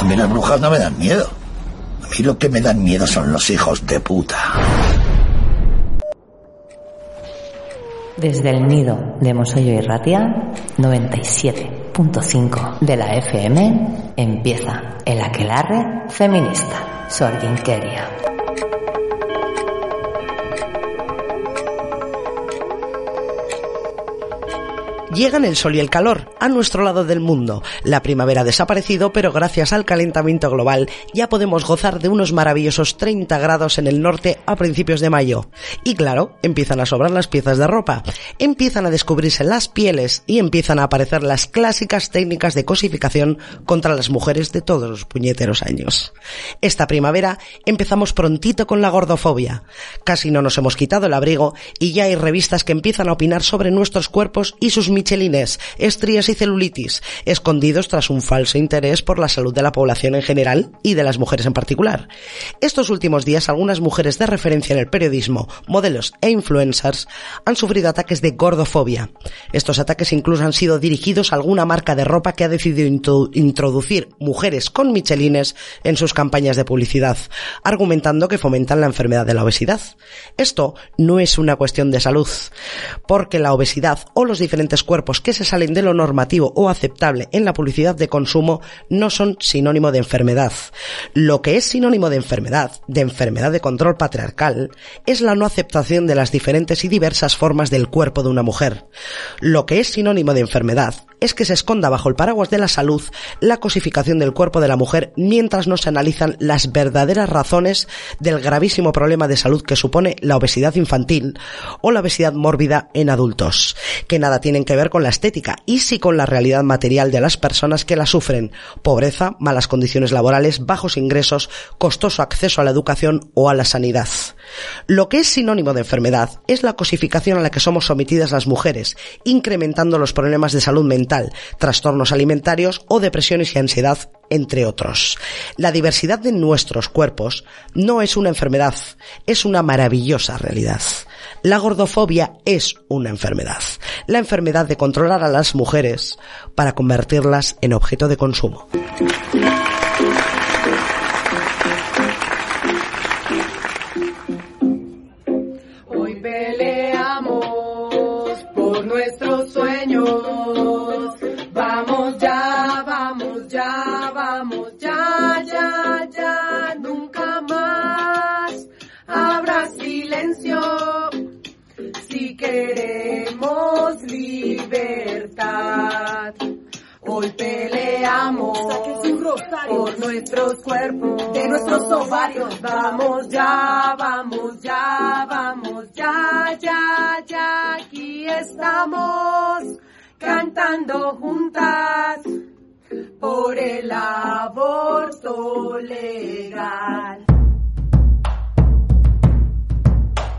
A mí las brujas no me dan miedo. A mí lo que me dan miedo son los hijos de puta. Desde el nido de Mosollo y Ratia, 97.5 de la FM, empieza el aquelarre feminista. Sorginkeria. Llegan el sol y el calor a nuestro lado del mundo. La primavera ha desaparecido, pero gracias al calentamiento global ya podemos gozar de unos maravillosos 30 grados en el norte a principios de mayo. Y claro, empiezan a sobrar las piezas de ropa, empiezan a descubrirse las pieles y empiezan a aparecer las clásicas técnicas de cosificación contra las mujeres de todos los puñeteros años. Esta primavera empezamos prontito con la gordofobia. Casi no nos hemos quitado el abrigo y ya hay revistas que empiezan a opinar sobre nuestros cuerpos y sus michelines, estrías y celulitis, escondidos tras un falso interés por la salud de la población en general y de las mujeres en particular. Estos últimos días algunas mujeres de referencia en el periodismo, modelos e influencers han sufrido ataques de gordofobia. Estos ataques incluso han sido dirigidos a alguna marca de ropa que ha decidido introducir mujeres con michelines en sus campañas de publicidad, argumentando que fomentan la enfermedad de la obesidad. Esto no es una cuestión de salud, porque la obesidad o los diferentes cuerpos que se salen de lo normativo o aceptable en la publicidad de consumo no son sinónimo de enfermedad. Lo que es sinónimo de enfermedad, de enfermedad de control patriarcal, es la no aceptación de las diferentes y diversas formas del cuerpo de una mujer. Lo que es sinónimo de enfermedad es que se esconda bajo el paraguas de la salud la cosificación del cuerpo de la mujer mientras no se analizan las verdaderas razones del gravísimo problema de salud que supone la obesidad infantil o la obesidad mórbida en adultos, que nada tienen que ver con la estética y sí con la realidad material de las personas que la sufren, pobreza, malas condiciones laborales, bajos ingresos, costoso acceso a la educación o a la sanidad. Lo que es sinónimo de enfermedad es la cosificación a la que somos sometidas las mujeres, incrementando los problemas de salud mental, trastornos alimentarios o depresiones y ansiedad, entre otros. La diversidad de nuestros cuerpos no es una enfermedad, es una maravillosa realidad. La gordofobia es una enfermedad, la enfermedad de controlar a las mujeres para convertirlas en objeto de consumo. Libertad. Hoy peleamos por nuestros cuerpos, de nuestros ovarios. Vamos ya, vamos ya, vamos ya, ya, ya. Aquí estamos cantando juntas por el aborto legal.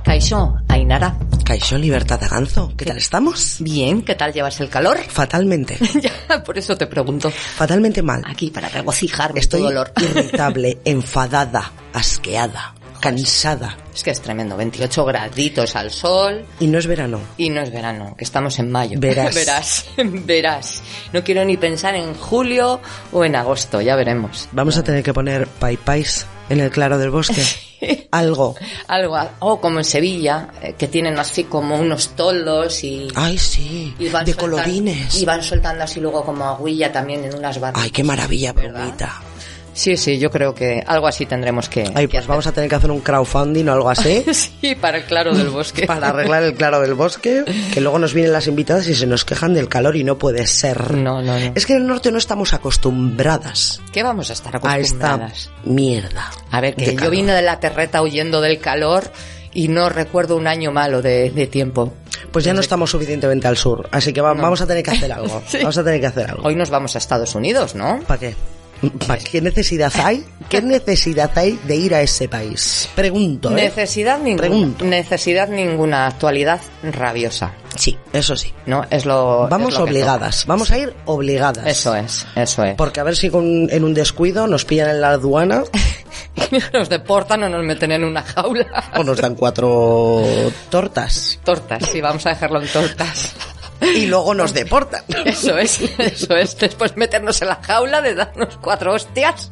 Kaixo, Ainara. Kaixo, Libertad de Ganzo. ¿Qué tal estamos? Bien, ¿qué tal llevas el calor? Fatalmente. ya, por eso te pregunto. Fatalmente mal. Aquí, para regocijarme Estoy tu dolor. irritable, enfadada, asqueada, cansada. Es que es tremendo, 28 graditos al sol. Y no es verano. Y no es verano, que estamos en mayo. Verás. verás, verás. No quiero ni pensar en julio o en agosto, ya veremos. Vamos a tener que poner paipais en el claro del bosque. Algo. Algo, o como en Sevilla, eh, que tienen así como unos toldos y... Ay, sí, y van de soltan- colorines. Y van soltando así luego como agüilla también en unas barras. Ay, qué maravilla, ¿Verdad? Sí, sí, yo creo que algo así tendremos que... Ay, que pues vamos a tener que hacer un crowdfunding o algo así. hacer. Sí, para el claro del bosque. Para arreglar el claro del bosque, que luego nos vienen las invitadas y se nos quejan del calor y no puede ser. No, no, no. Es que en el norte no estamos acostumbradas ¿Qué vamos a estar a esta acostumbradas? mierda. A ver, que yo calor. vine de la terreta huyendo del calor y no recuerdo un año malo de, de tiempo. Pues ya no estamos suficientemente al sur, así que va- No. vamos a tener que hacer algo. Sí. Vamos a tener que hacer algo. Hoy nos vamos a Estados Unidos, ¿no? ¿Para qué? ¿Para qué necesidad hay? ¿Qué necesidad hay de ir a ese país? Pregunto, ¿eh? Necesidad ninguna. Pregunto. Necesidad ninguna. Actualidad rabiosa. Sí, eso sí. ¿No? Es lo. Vamos es lo obligadas, vamos a ir obligadas. Eso es, eso es. Porque a ver si con- en un descuido nos pillan en la aduana nos deportan o nos meten en una jaula. o nos dan cuatro tortas. Tortas, sí, vamos a dejarlo en tortas. y luego nos deportan. Eso es, eso es. Después meternos en la jaula de darnos cuatro hostias.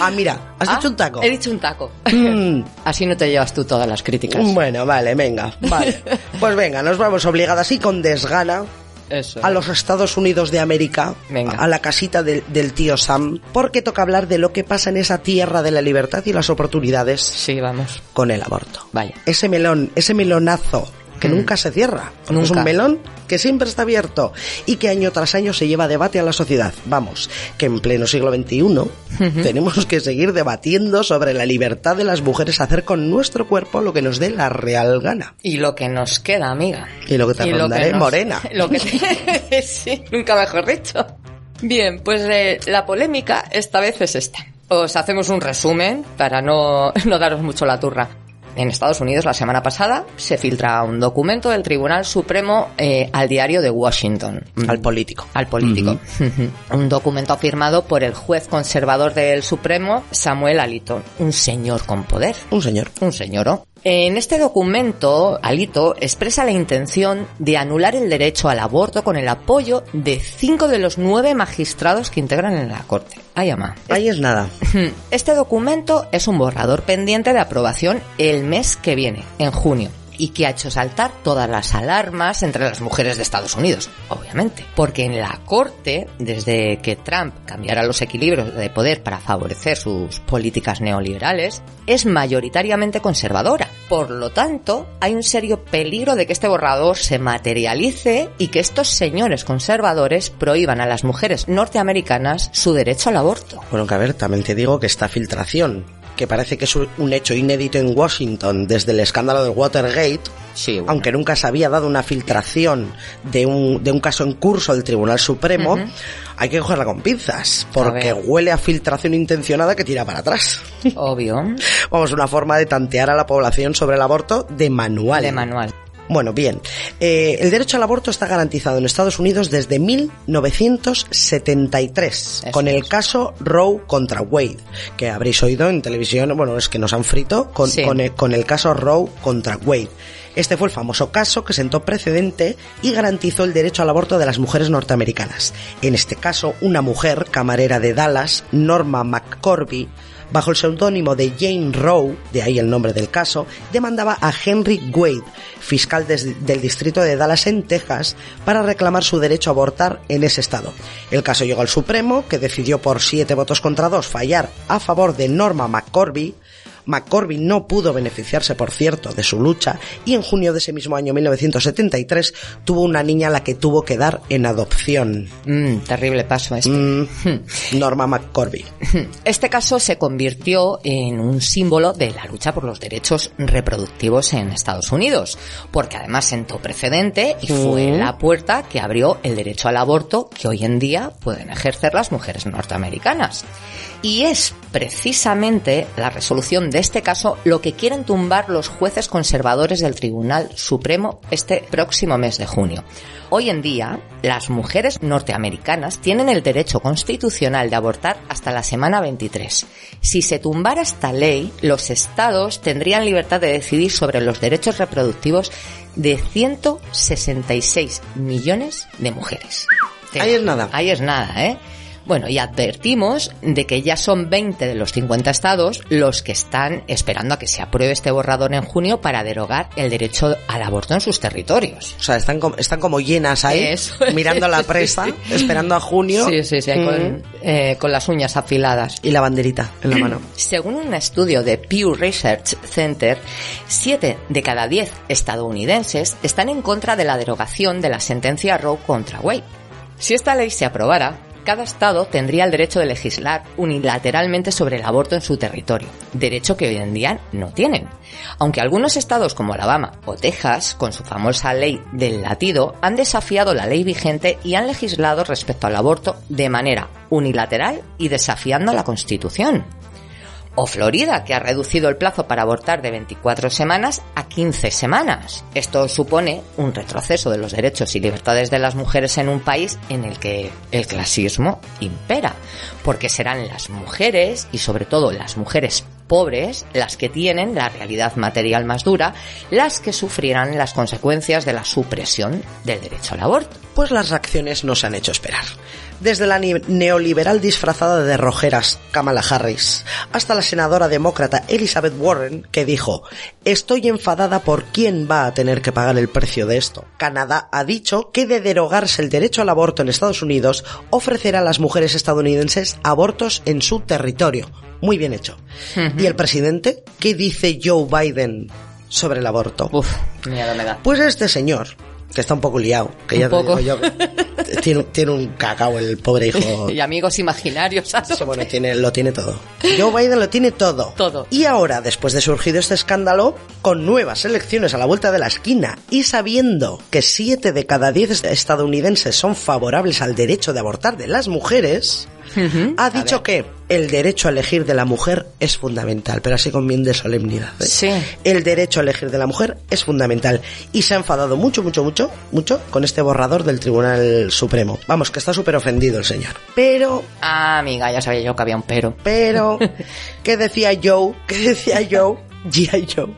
Ah, mira, ¿has Ah, dicho un taco? He dicho un taco. Mm. Así no te llevas tú todas las críticas. Bueno, vale, venga, vale. Pues venga, nos vamos obligadas y con desgana Eso. a los Estados Unidos de América, Venga. a la casita del, del tío Sam, porque toca hablar de lo que pasa en esa tierra de la libertad y las oportunidades Sí, vamos. con el aborto. Vaya. Ese melón, ese melonazo que Mm. nunca se cierra. porque Es Nunca. un melón que siempre está abierto y que año tras año se lleva a debate a la sociedad. Vamos, que en pleno siglo XXI tenemos que seguir debatiendo sobre la libertad de las mujeres a hacer con nuestro cuerpo lo que nos dé la real gana. Y lo que nos queda, amiga. Y lo que te rondaré, nos- morena. Lo que te- sí, nunca mejor dicho. Bien, pues eh, la polémica esta vez es esta. Os hacemos un resumen para no, no daros mucho la turra. En Estados Unidos la semana pasada se filtra un documento del Tribunal Supremo eh, al diario de Washington. Al político. Al político. un documento firmado por el juez conservador del Supremo, Samuel Alito, un señor con poder. Un señor. Un señor. En este documento, Alito expresa la intención de anular el derecho al aborto con el apoyo de cinco de los nueve magistrados que integran en la Corte. Ay, ama. Ahí es nada. Este documento es un borrador pendiente de aprobación el mes que viene, en junio, y que ha hecho saltar todas las alarmas entre las mujeres de Estados Unidos, obviamente. Porque en la Corte, desde que Trump cambiara los equilibrios de poder para favorecer sus políticas neoliberales, es mayoritariamente conservadora. Por lo tanto, hay un serio peligro de que este borrador se materialice y que estos señores conservadores prohíban a las mujeres norteamericanas su derecho al aborto. Bueno, que a ver, también te digo que esta filtración, que parece que es un hecho inédito en Washington desde el escándalo del Watergate, Sí, bueno. aunque nunca se había dado una filtración de un, de un caso en curso del Tribunal Supremo, hay que cogerla con pinzas, porque huele a filtración intencionada que tira para atrás. Obvio. Vamos, una forma de tantear a la población sobre el aborto de manual. De manual. Bueno, bien. Eh, el derecho al aborto está garantizado en Estados Unidos desde 1973, Eso con el caso Roe contra Wade, que habréis oído en televisión, bueno, es que nos han frito con, Sí. con el, con el caso Roe contra Wade. Este fue el famoso caso que sentó precedente y garantizó el derecho al aborto de las mujeres norteamericanas. En este caso, una mujer, camarera de Dallas, Norma McCorby, bajo el seudónimo de Jane Roe, de ahí el nombre del caso, demandaba a Henry Wade, fiscal del distrito de Dallas en Texas, para reclamar su derecho a abortar en ese estado. El caso llegó al Supremo, que decidió por siete votos contra dos fallar a favor de Norma McCorby, McCorby no pudo beneficiarse, por cierto, de su lucha y en junio de ese mismo año 1973 tuvo una niña a la que tuvo que dar en adopción. Mm, terrible paso este. Mm, Norma McCorby. Este caso se convirtió en un símbolo de la lucha por los derechos reproductivos en Estados Unidos, porque además sentó precedente y fue Mm. la puerta que abrió el derecho al aborto que hoy en día pueden ejercer las mujeres norteamericanas. Y es precisamente la resolución de este caso lo que quieren tumbar los jueces conservadores del Tribunal Supremo este próximo mes de junio. Hoy en día, las mujeres norteamericanas tienen el derecho constitucional de abortar hasta la semana 23. Si se tumbara esta ley, los estados tendrían libertad de decidir sobre los derechos reproductivos de 166 millones de mujeres. Ahí es nada. Ahí es nada, ¿eh? Bueno, y advertimos de que ya son 20 de los 50 estados los que están esperando a que se apruebe este borrador en junio para derogar el derecho al aborto en sus territorios. O sea, están como, están como llenas ahí, Eso mirando la presa, esperando a junio. Sí, sí, sí, ahí Mm. con, eh, con las uñas afiladas. Y la banderita en la mano. Según un estudio de Pew Research Center, 7 de cada 10 estadounidenses están en contra de la derogación de la sentencia Roe contra Wade. Si esta ley se aprobara, cada estado tendría el derecho de legislar unilateralmente sobre el aborto en su territorio, derecho que hoy en día no tienen. Aunque algunos estados como Alabama o Texas, con su famosa ley del latido, han desafiado la ley vigente y han legislado respecto al aborto de manera unilateral y desafiando la Constitución. O Florida, que ha reducido el plazo para abortar de 24 semanas a 15 semanas. Esto supone un retroceso de los derechos y libertades de las mujeres en un país en el que el clasismo impera, porque serán las mujeres, y sobre todo las mujeres pobres las que tienen la realidad material más dura, las que sufrirán las consecuencias de la supresión del derecho al aborto. Pues las reacciones no se han hecho esperar. Desde la neoliberal disfrazada de rojeras Kamala Harris hasta la senadora demócrata Elizabeth Warren que dijo estoy enfadada por quién va a tener que pagar el precio de esto. Canadá ha dicho que de derogarse el derecho al aborto en Estados Unidos ofrecerá a las mujeres estadounidenses abortos en su territorio. Muy bien hecho. ¿Y el presidente? ¿Qué dice Joe Biden sobre el aborto? Uf, miedo me da. Pues este señor que está un poco liado, que ya te poco. digo yo, tiene, tiene un cacao el pobre hijo. Y amigos imaginarios. ¿a Sí, bueno, tiene, lo tiene todo. Joe Biden lo tiene todo. Todo. Y ahora, después de surgido este escándalo, con nuevas elecciones a la vuelta de la esquina y sabiendo que 7 de cada 10 estadounidenses son favorables al derecho de abortar de las mujeres, ha dicho que el derecho a elegir de la mujer es fundamental, pero así con bien de solemnidad. ¿eh? Sí. El derecho a elegir de la mujer es fundamental y se ha enfadado mucho, mucho, mucho, mucho con este borrador del Tribunal Supremo. Vamos, que está súper ofendido el señor. Pero Ah, amiga, ya sabía yo que había un pero. pero, ¿qué decía Joe? ¿Qué decía Joe? G.I. Joe.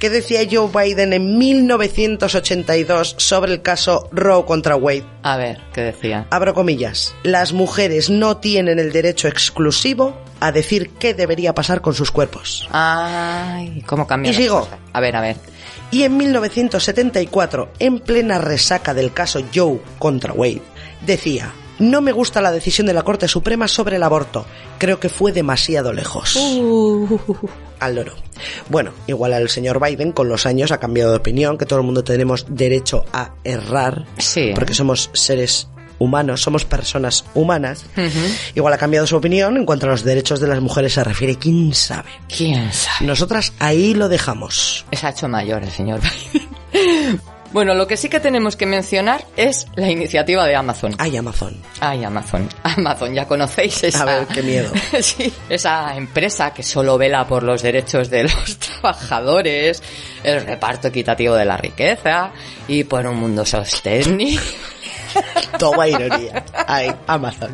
¿Qué decía Joe Biden en 1982 sobre el caso Roe contra Wade? A ver, ¿qué decía? Abro comillas. Las mujeres no tienen el derecho exclusivo a decir qué debería pasar con sus cuerpos. Ay, ¿cómo cambia Y sigo. cosas? A ver, a ver. Y en 1974, en plena resaca del caso Joe contra Wade, decía, no me gusta la decisión de la Corte Suprema sobre el aborto. Creo que fue demasiado lejos. Al loro. Bueno, igual el señor Biden con los años ha cambiado de opinión, que todo el mundo tenemos derecho a errar, Sí. porque somos seres humanos, somos personas humanas. Igual ha cambiado su opinión en cuanto a los derechos de las mujeres se refiere, quién sabe. ¿Quién sabe? Nosotras ahí lo dejamos. Se ha hecho mayor el señor Biden. Bueno, lo que sí que tenemos que mencionar es la iniciativa de Amazon. Ay, Amazon. Ay, Amazon. Amazon, ya conocéis esa... A ver, qué miedo. sí, esa empresa que solo vela por los derechos de los trabajadores, el reparto equitativo de la riqueza y por un mundo sostenible. Toma ironía. Ay, Amazon.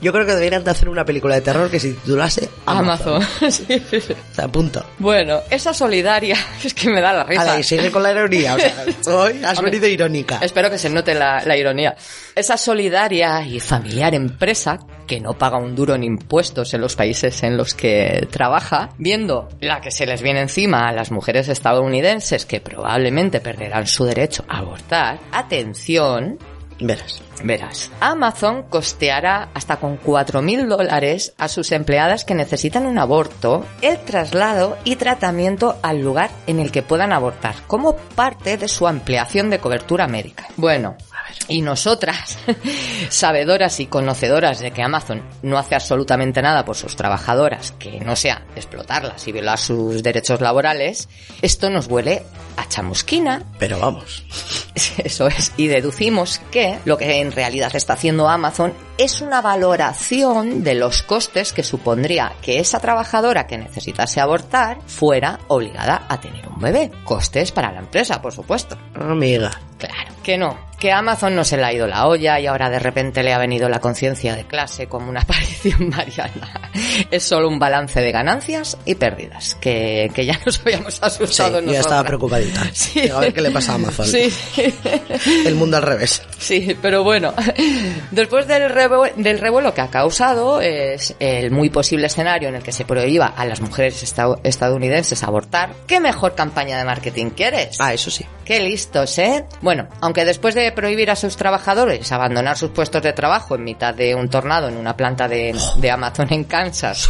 Yo creo que deberían de hacer una película de terror que se titulase Amazon. Amazon. Sí. O sea, punto. Bueno, esa solidaria, es que me da la risa. Ala, y sigue con la ironía. O sea, hoy has Hombre, venido irónica. Espero que se note la, la ironía. Esa solidaria y familiar empresa que no paga un duro en impuestos en los países en los que trabaja, viendo la que se les viene encima a las mujeres estadounidenses que probablemente perderán su derecho a abortar, atención, Verás. Verás, Amazon costeará hasta con 4.000 dólares a sus empleadas que necesitan un aborto el traslado y tratamiento al lugar en el que puedan abortar, como parte de su ampliación de cobertura médica. Bueno, y nosotras, sabedoras y conocedoras de que Amazon no hace absolutamente nada por sus trabajadoras, que no sea explotarlas y violar sus derechos laborales, esto nos huele a chamusquina Pero vamos. eso es. Y deducimos que lo que en realidad está haciendo Amazon es una valoración de los costes que supondría que esa trabajadora que necesitase abortar fuera obligada a tener un bebé. Costes para la empresa, por supuesto. Amiga. Claro, que no, que a Amazon no se le ha ido la olla y ahora de repente le ha venido la conciencia de clase como una aparición mariana. Es solo un balance de ganancias y pérdidas, que, que ya nos habíamos Sí, asustado yo ya nosotras. estaba preocupadita. Sí. A ver qué le pasa a Amazon. Sí. El mundo al revés. Sí, pero bueno, después del, revu- del revuelo que ha causado es el muy posible escenario en el que se prohíba a las mujeres esta- estadounidenses abortar, ¿qué mejor campaña de marketing quieres? Ah, eso sí. Qué listos, ¿eh? Bueno, aunque después de prohibir a sus trabajadores abandonar sus puestos de trabajo en mitad de un tornado en una planta de, de Amazon en Kansas,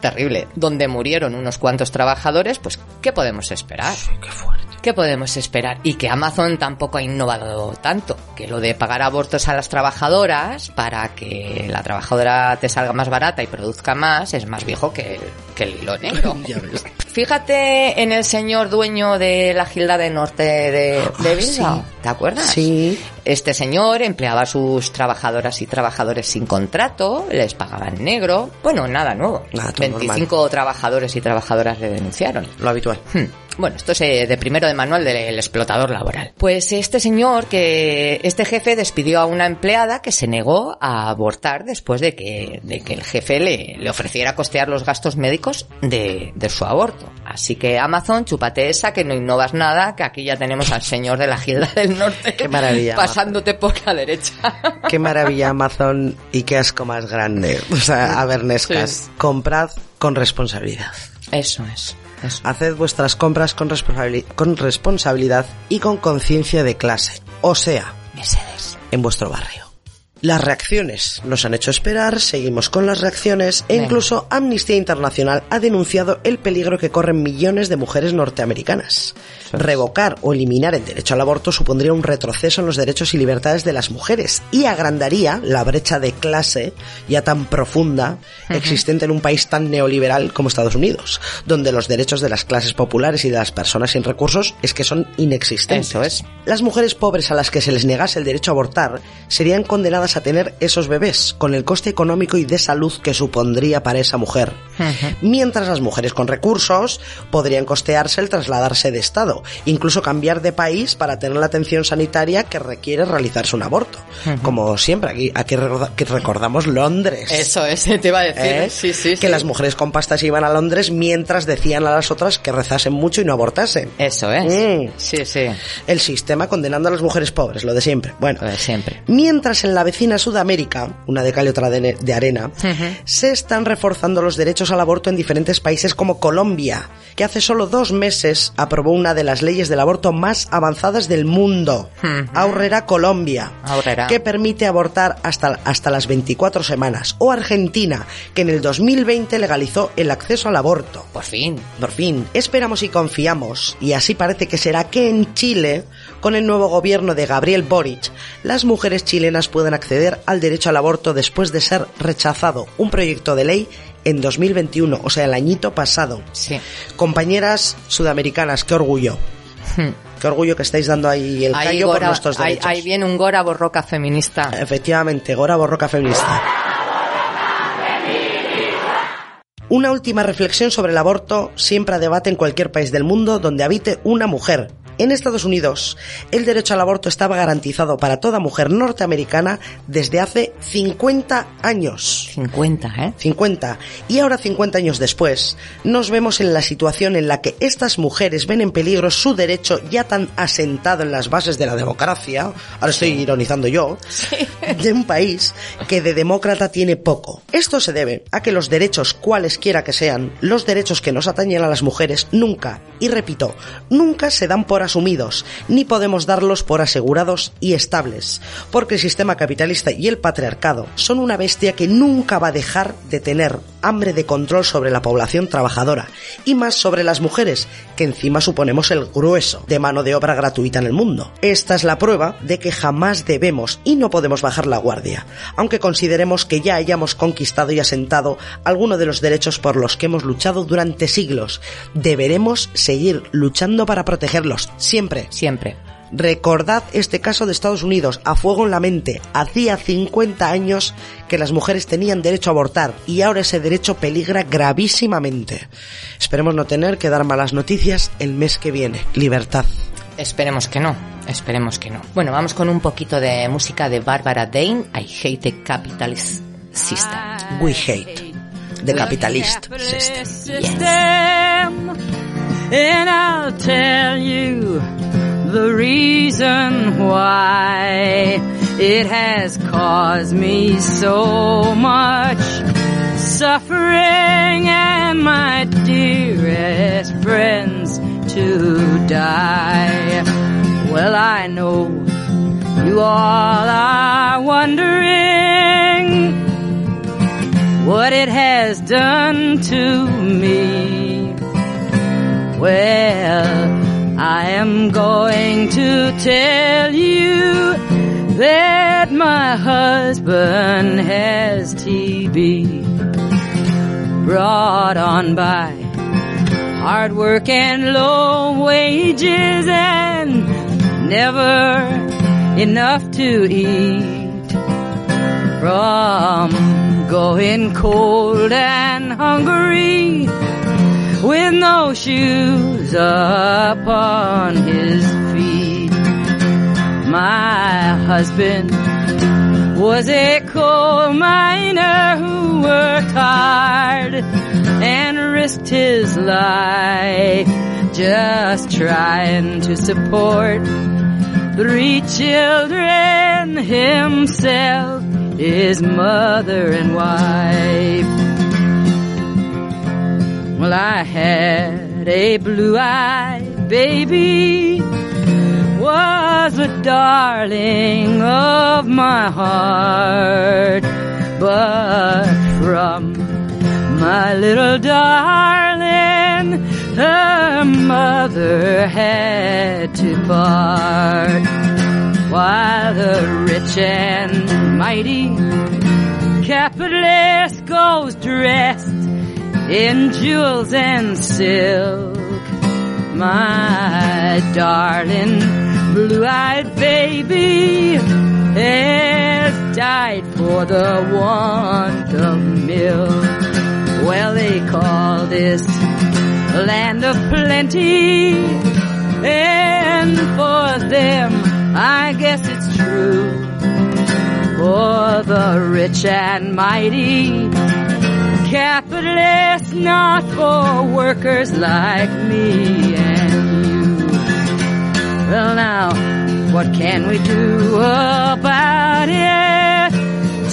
terrible, donde murieron unos cuantos trabajadores, pues, ¿qué podemos esperar? Qué fuerte. ¿Qué podemos esperar? Y que Amazon tampoco ha innovado tanto. Que lo de pagar abortos a las trabajadoras para que la trabajadora te salga más barata y produzca más es más viejo que el, que el hilo negro. Fíjate en el señor dueño de la Gilda de Norte de, de Bilbao. ¿Te acuerdas? Sí. Este señor empleaba a sus trabajadoras y trabajadores sin contrato, les pagaba en negro. Bueno, nada nuevo. Nada, todo 25 trabajadores y trabajadoras le denunciaron. Lo habitual. Hmm. Bueno, esto es eh, de primero de manual del explotador laboral. Pues este señor, que este jefe despidió a una empleada que se negó a abortar después de que, de que el jefe le, le ofreciera costear los gastos médicos de, de su aborto. Así que Amazon, chúpate esa, que no innovas nada, que aquí ya tenemos al señor de la Gilda del Norte. Qué maravilla, Pasándote por la derecha. Qué maravilla Amazon y qué asco más grande. O sea, a ver, Nescas, Sí. comprad con responsabilidad. Eso es. Eso. Haced vuestras compras con, responsabili- con responsabilidad y con conciencia de clase. O sea, Mercedes. en vuestro barrio. Las reacciones nos han hecho esperar, seguimos con las reacciones e Venga. incluso Amnistía Internacional ha denunciado el peligro que corren millones de mujeres norteamericanas. Revocar o eliminar el derecho al aborto supondría un retroceso en los derechos y libertades de las mujeres y agrandaría la brecha de clase ya tan profunda existente en un país tan neoliberal como Estados Unidos, donde los derechos de las clases populares y de las personas sin recursos es que son inexistentes. Eso es. Las mujeres pobres a las que se les negase el derecho a abortar serían condenadas a tener esos bebés, con el coste económico y de salud que supondría para esa mujer. Mientras las mujeres con recursos podrían costearse el trasladarse de estado, incluso cambiar de país para tener la atención sanitaria que requiere realizarse un aborto. Como siempre, aquí, aquí recordamos Londres. Eso es, te iba a decir. ¿eh? Sí, sí, que sí. las mujeres con pastas iban a Londres mientras decían a las otras que rezasen mucho y no abortasen. Eso es. Mm. Sí, sí. El sistema condenando a las mujeres pobres, lo de siempre. Bueno, Lo de siempre. Mientras en la vecina Sudamérica, una de cal y otra de, de arena, se están reforzando los derechos al aborto en diferentes países como Colombia, que hace solo dos meses aprobó una de las leyes del aborto más avanzadas del mundo, Aurrera Colombia, Aurrera. que permite abortar hasta, hasta las 24 semanas, o Argentina, que en el 2020 legalizó el acceso al aborto. Por fin. Por fin, esperamos y confiamos, y así parece que será que en Chile, con el nuevo gobierno de Gabriel Boric, las mujeres chilenas pueden acceder al derecho al aborto después de ser rechazado un proyecto de ley en 2021, o sea, el añito pasado. Sí. Compañeras sudamericanas, qué orgullo. Qué orgullo que estáis dando ahí el Ahí, callo por Gora- nuestros ahí, derechos. ahí viene un Gora borroca feminista. Efectivamente, Gora Borroca Feminista. Una última reflexión sobre el aborto siempre a debate en cualquier país del mundo donde habite una mujer. En Estados Unidos, el derecho al aborto estaba garantizado para toda mujer norteamericana desde hace 50 años. 50, ¿eh? 50. Y ahora, 50 años después, nos vemos en la situación en la que estas mujeres ven en peligro su derecho ya tan asentado en las bases de la democracia, ahora estoy ironizando yo, de un país que de demócrata tiene poco. Esto se debe a que los derechos, cualesquiera que sean, los derechos que nos atañen a las mujeres, nunca, y repito, nunca se dan por asumidos, ni podemos darlos por asegurados y estables, porque el sistema capitalista y el patriarcado son una bestia que nunca va a dejar de tener hambre de control sobre la población trabajadora, y más sobre las mujeres, que encima suponemos el grueso de mano de obra gratuita en el mundo. Esta es la prueba de que jamás debemos y no podemos bajar la guardia, aunque consideremos que ya hayamos conquistado y asentado alguno de los derechos por los que hemos luchado durante siglos. Deberemos seguir luchando para protegerlos, siempre. Siempre. Recordad este caso de Estados Unidos, a fuego en la mente. Hacía 50 años que las mujeres tenían derecho a abortar y ahora ese derecho peligra gravísimamente. Esperemos no tener que dar malas noticias el mes que viene. Libertad. Esperemos que no, esperemos que no. Bueno, vamos con un poquito de música de Barbara Dane, I Hate the Capitalist System. We hate the capitalist system. system. And I'll tell you the reason why it has caused me so much suffering and my dearest friends to die. Well, I know you all are wondering what it has done to me. Well, I am going to tell you that my husband has TB brought on by hard work and low wages and never enough to eat from going cold and hungry with no shoes upon his feet. My husband was a coal miner who worked hard and risked his life just trying to support three children himself, his mother and wife. Well, I had a blue-eyed baby, was a darling of my heart, but from my little darling, her mother had to part. While the rich and mighty capitalist goes dressed in jewels and silk, my darling blue-eyed baby has died for the want of milk. Well, they call this land of plenty, and for them, I guess it's true. For the rich and mighty, capitalists not for workers like me and you. Well, now, what can we do about it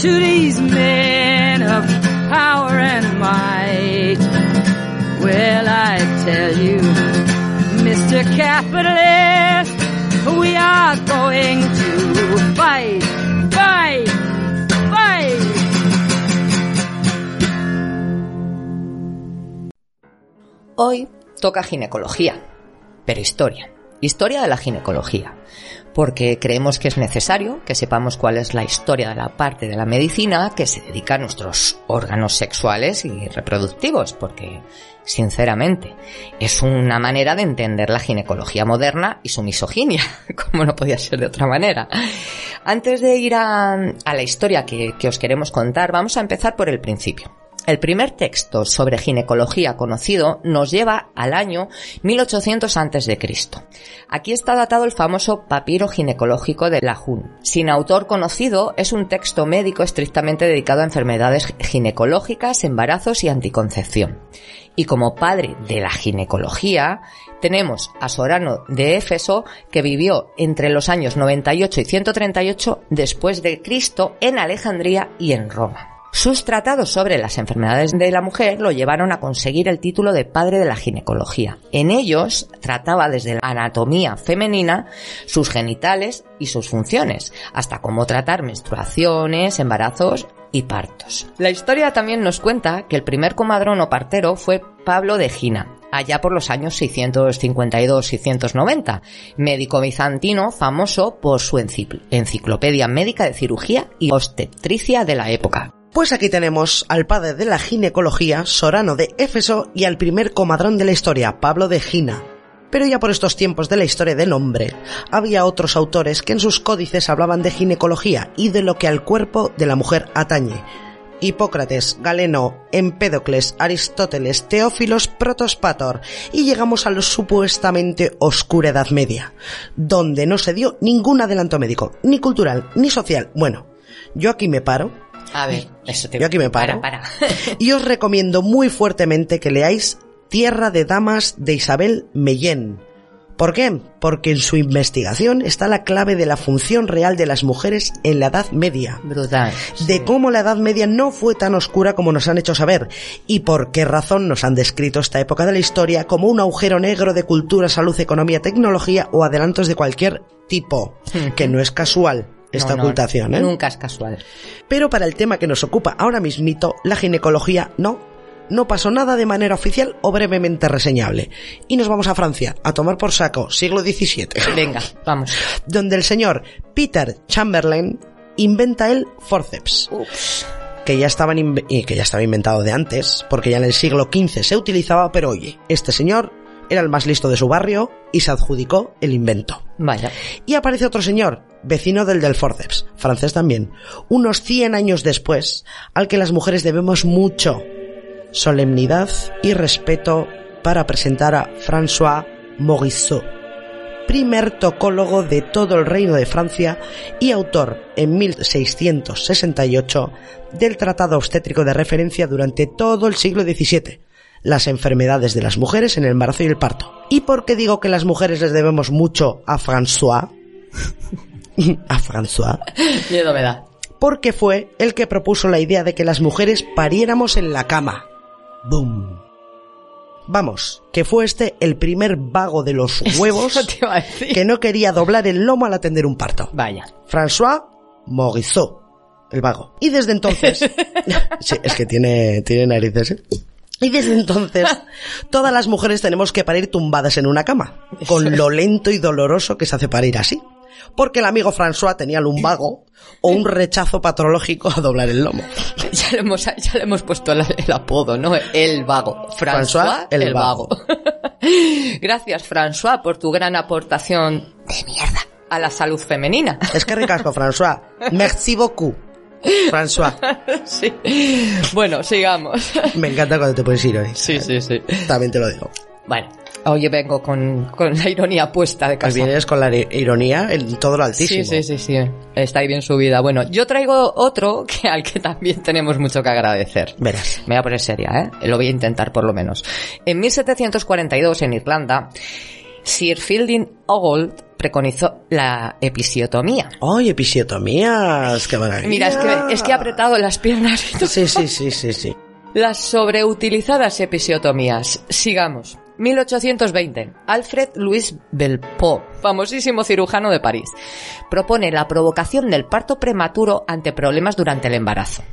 to these men of power and might? Well, I tell you, Mr. Capitalist, we are going to fight, Hoy toca ginecología, pero historia. Historia de la ginecología. Porque creemos que es necesario que sepamos cuál es la historia de la parte de la medicina que se dedica a nuestros órganos sexuales y reproductivos. Porque, sinceramente, es una manera de entender la ginecología moderna y su misoginia, como no podía ser de otra manera. Antes de ir a, la historia que os queremos contar, vamos a empezar por el principio. El primer texto sobre ginecología conocido nos lleva al año 1800 a.C. Aquí está datado el famoso papiro ginecológico de Lajún. Sin autor conocido, es un texto médico estrictamente dedicado a enfermedades ginecológicas, embarazos y anticoncepción. Y como padre de la ginecología, tenemos a Sorano de Éfeso, que vivió entre los años 98 y 138 después de Cristo en Alejandría y en Roma. Sus tratados sobre las enfermedades de la mujer lo llevaron a conseguir el título de padre de la ginecología. En ellos trataba desde la anatomía femenina, sus genitales y sus funciones, hasta cómo tratar menstruaciones, embarazos y partos. La historia también nos cuenta que el primer comadrón o partero fue Pablo de Gina, allá por los años 652-690, médico bizantino famoso por su enciclopedia médica de cirugía y obstetricia de la época. Pues aquí tenemos al padre de la ginecología, Sorano de Éfeso, y al primer comadrón de la historia, Pablo de Gina. Pero ya por estos tiempos de la historia del hombre, había otros autores que en sus códices hablaban de ginecología y de lo que al cuerpo de la mujer atañe. Hipócrates, Galeno, Empédocles, Aristóteles, Teófilos, Protospator, y llegamos a la supuestamente oscura Edad Media, donde no se dio ningún adelanto médico, ni cultural, ni social. Bueno, yo aquí me paro A ver, eso te Yo aquí me paro. Para, para. y os recomiendo muy fuertemente que leáis Tierra de Damas de Isabel Mellén. ¿Por qué? Porque en su investigación está la clave de la función real de las mujeres en la Edad Media. Brutal. De cómo la Edad Media no fue tan oscura como nos han hecho saber y por qué razón nos han descrito esta época de la historia como un agujero negro de cultura, salud, economía, tecnología o adelantos de cualquier tipo, que no es casual esta No, no, ocultación, ¿eh? Nunca es casual. Pero para el tema que nos ocupa ahora mismito, la ginecología no. No pasó nada de manera oficial o brevemente reseñable. Y nos vamos a Francia, a tomar por saco, siglo XVII, Venga, vamos. donde el señor Peter Chamberlain inventa el forceps, Ups. que ya, estaban y que ya estaba inventado de antes, porque ya en el siglo XV se utilizaba, pero oye, este señor era el más listo de su barrio y se adjudicó el invento. Vaya. Y aparece otro señor, vecino del del forceps, francés también, unos 100 años después, al que las mujeres debemos mucho solemnidad y respeto para presentar a François Morisot, primer tocólogo de todo el reino de Francia y autor en 1668 del tratado obstétrico de referencia durante todo el siglo XVII, las enfermedades de las mujeres en el embarazo y el parto. ¿Y por qué digo que las mujeres les debemos mucho a François? a François. Miedo me da. Porque fue el que propuso la idea de que las mujeres pariéramos en la cama. ¡Boom! Vamos, que fue este el primer vago de los huevos que no quería doblar el lomo al atender un parto. Vaya. François Morisot, el vago. Y desde entonces, sí, es que tiene, tiene narices, ¿eh? Y desde entonces, todas las mujeres tenemos que parir tumbadas en una cama, con lo lento y doloroso que se hace parir así. Porque el amigo François tenía lumbago o un rechazo patológico a doblar el lomo. Ya le hemos, ya le hemos puesto el, el apodo, ¿no? El vago. François, François, el el, vago. Gracias, François, por tu gran aportación de mierda a la salud femenina. Es que ricasco, François. Merci beaucoup. François. sí. Bueno, sigamos. Me encanta cuando te puedes ir hoy. Sí, sí, sí. También te lo digo. Bueno, hoy vengo con, con la ironía puesta de Pues casa. vienes con la ironía en todo lo altísimo. Sí, sí, sí, sí. Está ahí bien subida. Bueno, yo traigo otro que al que también tenemos mucho que agradecer. Verás. Me voy a poner seria, ¿eh? Lo voy a intentar por lo menos. En 1742, en Irlanda, Sir Fielding Ogle preconizó la episiotomía. ¡Ay, episiotomías! ¡Qué maravilla! Mira, es que, es que he apretado las piernas y todo. Sí, sí, sí, sí, sí. Las sobreutilizadas episiotomías. Sigamos. 1820. Alfred Louis Belpeau, famosísimo cirujano de París, propone la provocación del parto prematuro ante problemas durante el embarazo.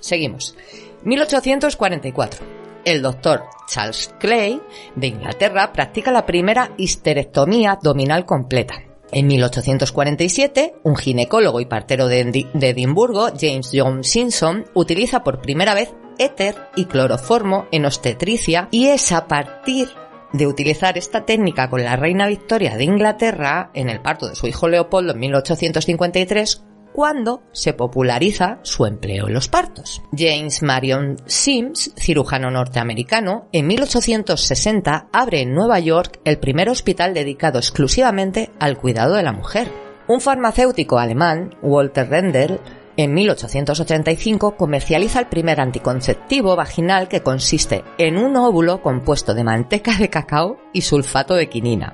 Seguimos. 1844. El doctor Charles Clay de Inglaterra practica la primera histerectomía abdominal completa. En 1847, un ginecólogo y partero de, Edimburgo, James John Simpson, utiliza por primera vez éter y cloroformo en obstetricia y es a partir de utilizar esta técnica con la reina Victoria de Inglaterra en el parto de su hijo Leopoldo en 1853 cuando se populariza su empleo en los partos. James Marion Sims, cirujano norteamericano, en 1860 abre en Nueva York el primer hospital dedicado exclusivamente al cuidado de la mujer. Un farmacéutico alemán, Walter Rendell, en 1885 comercializa el primer anticonceptivo vaginal que consiste en un óvulo compuesto de manteca de cacao y sulfato de quinina.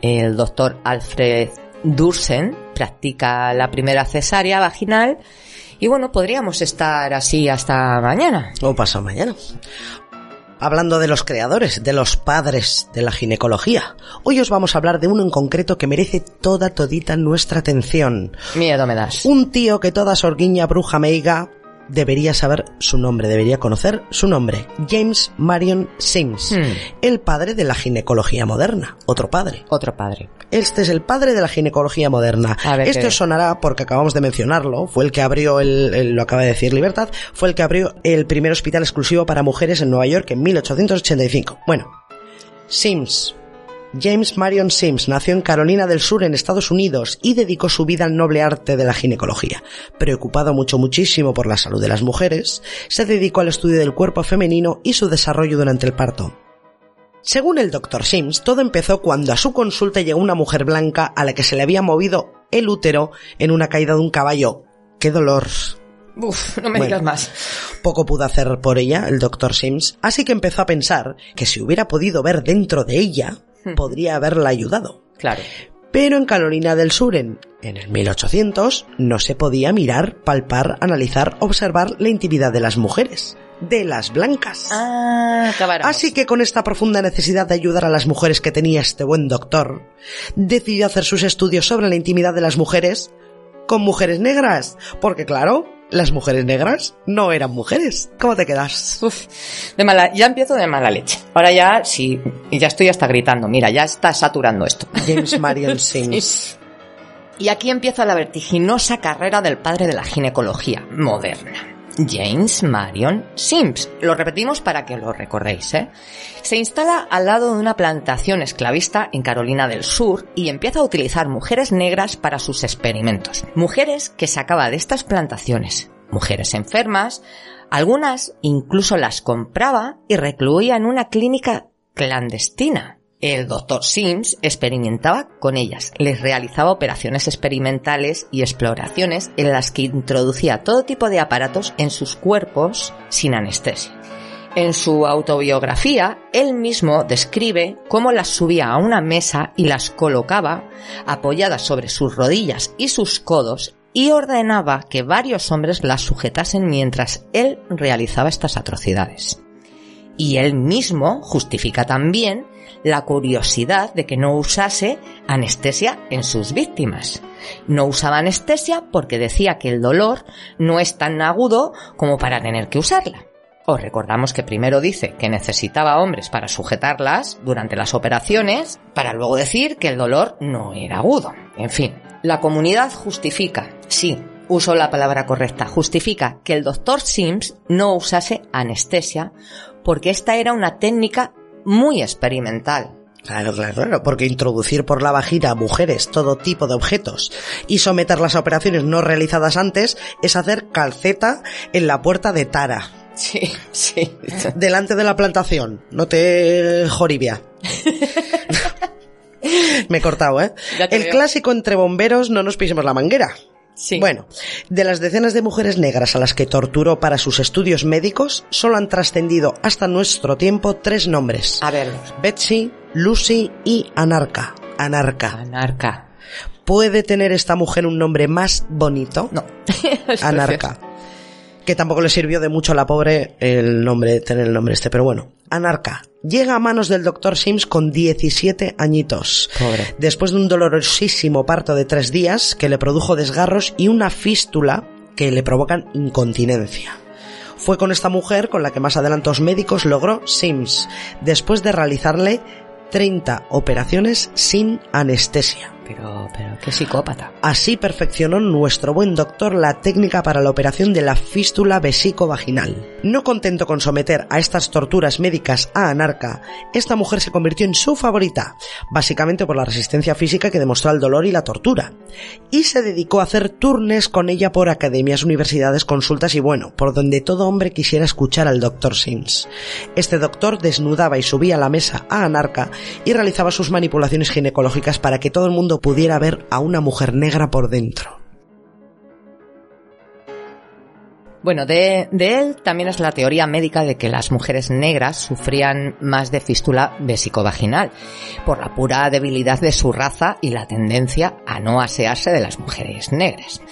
El doctor Alfred Dursen practica la primera cesárea vaginal y bueno, podríamos estar así hasta mañana. O pasado mañana. Hablando de los creadores, de los padres de la ginecología, hoy os vamos a hablar de uno en concreto que merece toda todita nuestra atención. Miedo me das. Un tío que toda sorguiña bruja meiga debería saber su nombre, debería conocer su nombre. James Marion Sims, Hmm. el padre de la ginecología moderna. Otro padre. Otro padre. Este es el padre de la ginecología moderna. Este qué- os sonará porque acabamos de mencionarlo. Fue el que abrió el, el- lo acaba de decir Libertad, fue el que abrió el primer hospital exclusivo para mujeres en Nueva York en 1885. Bueno, Sims. James Marion Sims nació en Carolina del Sur en Estados Unidos y dedicó su vida al noble arte de la ginecología. Preocupado mucho muchísimo por la salud de las mujeres, se dedicó al estudio del cuerpo femenino y su desarrollo durante el parto. Según el Dr. Sims, todo empezó cuando a su consulta llegó una mujer blanca a la que se le había movido el útero en una caída de un caballo. ¡Qué dolor! Uf, no me Bueno. digas más. Poco pudo hacer por ella el Dr. Sims, así que empezó a pensar que si hubiera podido ver dentro de ella, podría haberla ayudado. Claro. Pero en Carolina del Sur, en, en el 1800, no se podía mirar, palpar, analizar, observar la intimidad de las mujeres, de las blancas. Ah. Así que con esta profunda necesidad de ayudar a las mujeres que tenía este buen doctor, decidió hacer sus estudios sobre la intimidad de las mujeres con mujeres negras. Porque claro, las mujeres negras no eran mujeres. ¿Cómo te quedas? Uf, de mala, ya empiezo de mala leche. Ahora ya, sí, y ya estoy hasta gritando. Mira, ya está saturando esto. James Marion Sims. Y aquí empieza la vertiginosa carrera del padre de la ginecología moderna. James Marion Sims. Lo repetimos para que lo recordéis, ¿eh? Se instala al lado de una plantación esclavista en Carolina del Sur y empieza a utilizar mujeres negras para sus experimentos. Mujeres que sacaba de estas plantaciones. Mujeres enfermas. Algunas incluso las compraba y recluía en una clínica clandestina. El doctor Sims experimentaba con ellas, les realizaba operaciones experimentales y exploraciones en las que introducía todo tipo de aparatos en sus cuerpos sin anestesia. En su autobiografía, él mismo describe cómo las subía a una mesa y las colocaba apoyadas sobre sus rodillas y sus codos y ordenaba que varios hombres las sujetasen mientras él realizaba estas atrocidades. Y él mismo justifica también la curiosidad de que no usase anestesia en sus víctimas. No usaba anestesia porque decía que el dolor no es tan agudo como para tener que usarla. Os recordamos que primero dice que necesitaba hombres para sujetarlas durante las operaciones, para luego decir que el dolor no era agudo. En fin, la comunidad justifica, sí, uso la palabra correcta, justifica que el doctor Sims no usase anestesia porque esta era una técnica muy experimental. Claro, claro, claro, porque introducir por la vagina a mujeres todo tipo de objetos y someterlas a operaciones no realizadas antes es hacer calceta en la puerta de Tara. Sí, sí. Delante de la plantación. No te joribia. Me he cortado, ¿eh? El veo. clásico entre bomberos, no nos pisemos la manguera. Sí. Bueno, de las decenas de mujeres negras a las que torturó para sus estudios médicos, solo han trascendido hasta nuestro tiempo tres nombres. A ver, Betsy, Lucy y Anarca. Anarca. anarca. ¿Puede tener esta mujer un nombre más bonito? No. Anarca. Que tampoco le sirvió de mucho a la pobre el nombre, tener el nombre este, pero bueno. Anarca. Llega a manos del Dr. Sims con 17 añitos. Pobre. Después de un dolorosísimo parto de tres días que le produjo desgarros y una fístula que le provocan incontinencia. Fue con esta mujer con la que más adelantos médicos logró Sims, después de realizarle 30 operaciones sin anestesia. Pero, pero, qué psicópata. Así perfeccionó nuestro buen doctor la técnica para la operación de la fístula vesico-vaginal. No contento con someter a estas torturas médicas a Anarca, esta mujer se convirtió en su favorita, básicamente por la resistencia física que demostró al dolor y la tortura. Y se dedicó a hacer turnes con ella por academias, universidades, consultas y bueno, por donde todo hombre quisiera escuchar al doctor Sims. Este doctor desnudaba y subía a la mesa a Anarca y realizaba sus manipulaciones ginecológicas para que todo el mundo pudiera ver a una mujer negra por dentro. Bueno, de, de él también es la teoría médica de que las mujeres negras sufrían más de fístula vesicovaginal por la pura debilidad de su raza y la tendencia a no asearse de las mujeres negras.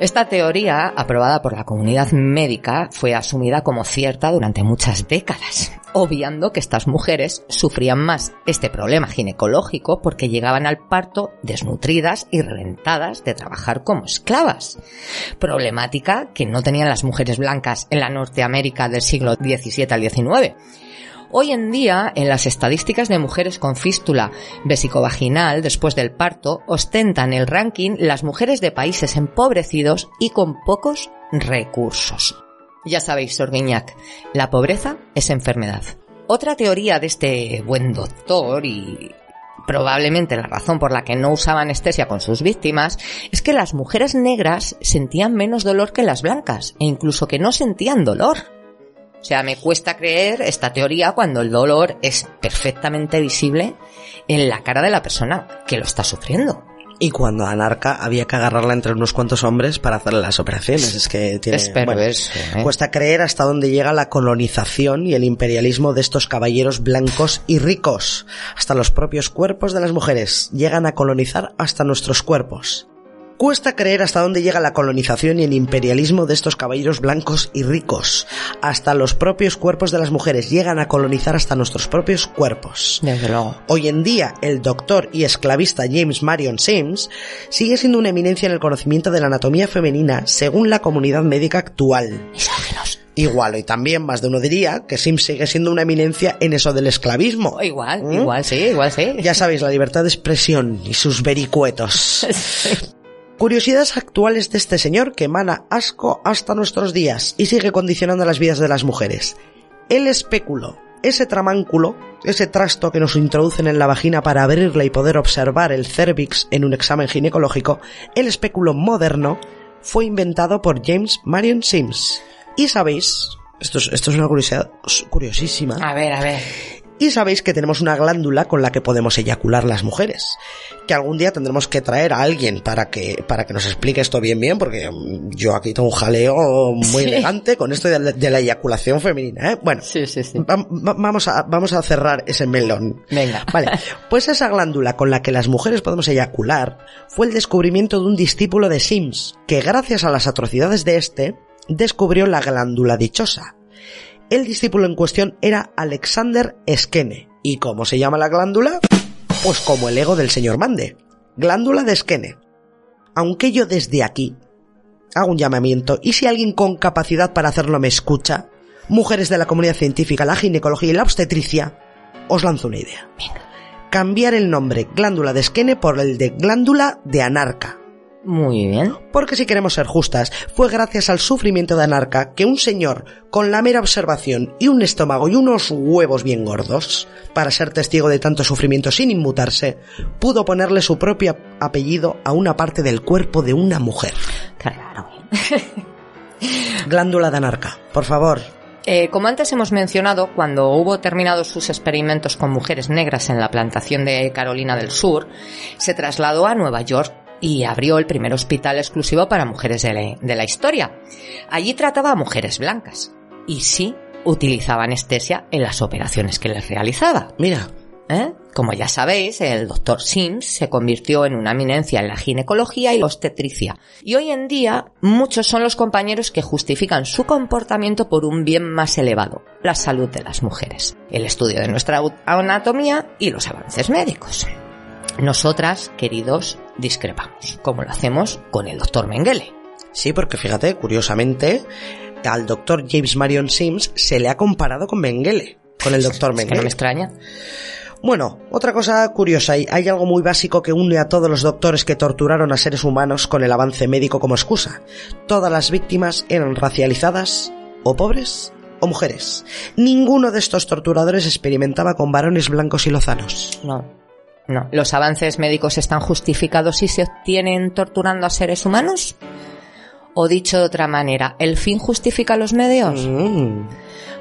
Esta teoría, aprobada por la comunidad médica, fue asumida como cierta durante muchas décadas, obviando que estas mujeres sufrían más este problema ginecológico porque llegaban al parto desnutridas y reventadas de trabajar como esclavas. Problemática que no tenían las mujeres blancas en la Norteamérica del siglo XVII al XIX. Hoy en día, en las estadísticas de mujeres con fístula vesicovaginal después del parto, ostentan el ranking las mujeres de países empobrecidos y con pocos recursos. Ya sabéis, Sorguiñac, la pobreza es enfermedad. Otra teoría de este buen doctor y probablemente la razón por la que no usaba anestesia con sus víctimas es que las mujeres negras sentían menos dolor que las blancas e incluso que no sentían dolor. O sea, me cuesta creer esta teoría cuando el dolor es perfectamente visible en la cara de la persona que lo está sufriendo. Y cuando a Anarca había que agarrarla entre unos cuantos hombres para hacerle las operaciones. Es que tiene. Es perverso, ¿eh? Cuesta creer hasta dónde llega la colonización y el imperialismo de estos caballeros blancos y ricos. Hasta los propios cuerpos de las mujeres llegan a colonizar hasta nuestros cuerpos. Cuesta creer hasta dónde llega la colonización y el imperialismo de estos caballeros blancos y ricos. Hasta los propios cuerpos de las mujeres llegan a colonizar hasta nuestros propios cuerpos. Desde luego. Hoy en día, el doctor y esclavista James Marion Sims sigue siendo una eminencia en el conocimiento de la anatomía femenina según la comunidad médica actual. Misóginos. Igual, y también más de uno diría que Sims sigue siendo una eminencia en eso del esclavismo. Igual, ¿Mm? igual sí, igual sí. Ya sabéis, la libertad de expresión y sus vericuetos. Curiosidades actuales de este señor que emana asco hasta nuestros días y sigue condicionando las vidas de las mujeres. El espéculo, ese tramánculo, ese trasto que nos introducen en la vagina para abrirla y poder observar el cervix en un examen ginecológico, el espéculo moderno, fue inventado por James Marion Sims. Y sabéis, esto es, esto es una curiosidad curiosísima, A ver, a ver. Y sabéis que tenemos una glándula con la que podemos eyacular las mujeres. Que algún día tendremos que traer a alguien para que, para que nos explique esto bien bien, porque mm, yo aquí tengo un jaleo muy Sí. elegante con esto de, la- de la eyaculación femenina, ¿eh? Bueno, Sí, sí, sí. va- va- vamos, a, vamos a cerrar ese melón. Venga. Vale, pues esa glándula con la que las mujeres podemos eyacular fue el descubrimiento de un discípulo de Sims, que gracias a las atrocidades de este, descubrió la glándula dichosa. El discípulo en cuestión era Alexander Skene. ¿Y cómo se llama la glándula? Pues como el ego del señor Mande. Glándula de Skene. Aunque yo desde aquí hago un llamamiento, y si alguien con capacidad para hacerlo me escucha, mujeres de la comunidad científica, la ginecología y la obstetricia, os lanzo una idea. Cambiar el nombre glándula de Skene por el de glándula de Anarca. Muy bien. Porque si queremos ser justas, fue gracias al sufrimiento de Anarca que un señor con la mera observación y un estómago y unos huevos bien gordos, para ser testigo de tanto sufrimiento sin inmutarse, pudo ponerle su propio apellido a una parte del cuerpo de una mujer. Claro. Glándula de Anarca, por favor. Eh, como antes hemos mencionado, cuando hubo terminado sus experimentos con mujeres negras en la plantación de Carolina del Sur, se trasladó a Nueva York y abrió el primer hospital exclusivo para mujeres de la, de la historia. Allí trataba a mujeres blancas y sí utilizaba anestesia en las operaciones que les realizaba. Mira, ¿eh? Como ya sabéis, el doctor Sims se convirtió en una eminencia en la ginecología y la obstetricia. Y hoy en día, muchos son los compañeros que justifican su comportamiento por un bien más elevado, la salud de las mujeres, el estudio de nuestra anatomía y los avances médicos. Nosotras, queridos, discrepamos, como lo hacemos con el doctor Mengele. Sí, porque fíjate, curiosamente, al doctor James Marion Sims se le ha comparado con Mengele, con el doctor Es que no Mengele. me extraña. Bueno, otra cosa curiosa, hay algo muy básico que une a todos los doctores que torturaron a seres humanos con el avance médico como excusa. Todas las víctimas eran racializadas, o pobres, o mujeres. Ninguno de estos torturadores experimentaba con varones blancos y lozanos. No. No. ¿Los avances médicos están justificados si se obtienen torturando a seres humanos? O dicho de otra manera, ¿el fin justifica los medios? Mm.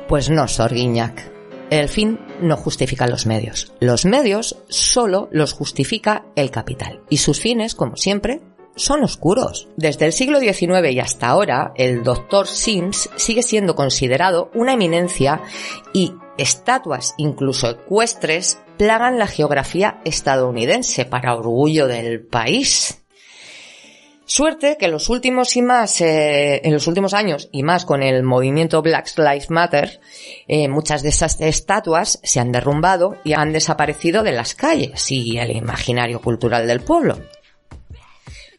Pues no, Sor Guiñac. El fin no justifica los medios. Los medios solo los justifica el capital. Y sus fines, como siempre, son oscuros. Desde el siglo XIX y hasta ahora, el doctor Sims sigue siendo considerado una eminencia y estatuas, incluso ecuestres, plagan la geografía estadounidense para orgullo del país. Suerte que en los últimos y más, eh, en los últimos años y más con el movimiento Black Lives Matter, eh, muchas de esas estatuas se han derrumbado y han desaparecido de las calles y el imaginario cultural del pueblo.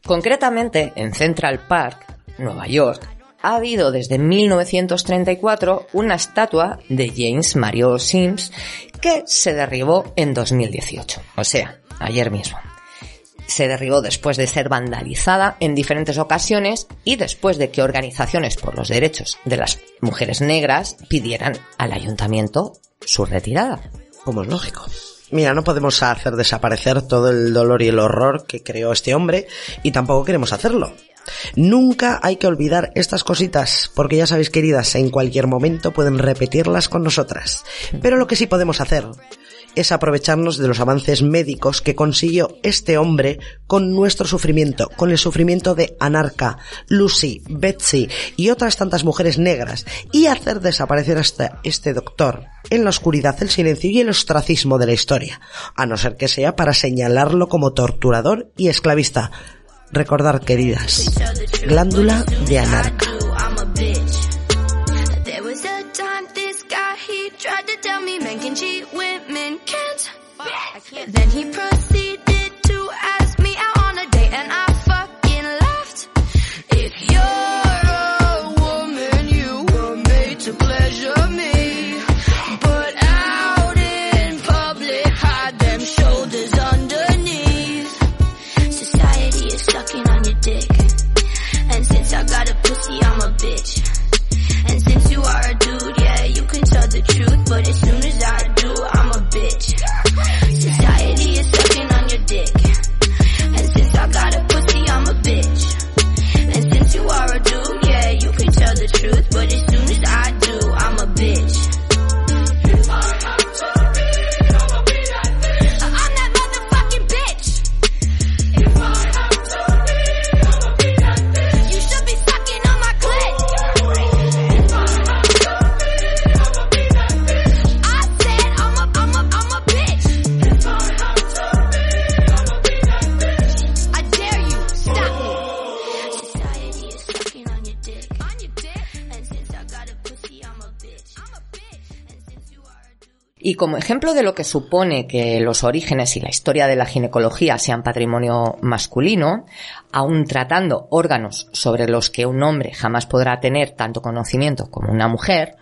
Concretamente, en Central Park, Nueva York, ha habido desde 1934 una estatua de James Mario Sims que se derribó en 2018, o sea, ayer mismo se derribó después de ser vandalizada en diferentes ocasiones y después de que organizaciones por los derechos de las mujeres negras pidieran al ayuntamiento su retirada. Como lógico. Mira, no podemos hacer desaparecer todo el dolor y el horror que creó este hombre y tampoco queremos hacerlo. Nunca hay que olvidar estas cositas, porque ya sabéis queridas, en cualquier momento pueden repetirlas con nosotras. Pero lo que sí podemos hacer es aprovecharnos de los avances médicos que consiguió este hombre con nuestro sufrimiento, con el sufrimiento de Anarca, Lucy, Betsy y otras tantas mujeres negras, y hacer desaparecer hasta este doctor en la oscuridad, el silencio y el ostracismo de la historia, a no ser que sea para señalarlo como torturador y esclavista. Recordar, queridas, glándula de Anarca. Y como ejemplo de lo que supone que los orígenes y la historia de la ginecología sean patrimonio masculino, aun tratando órganos sobre los que un hombre jamás podrá tener tanto conocimiento como una mujer,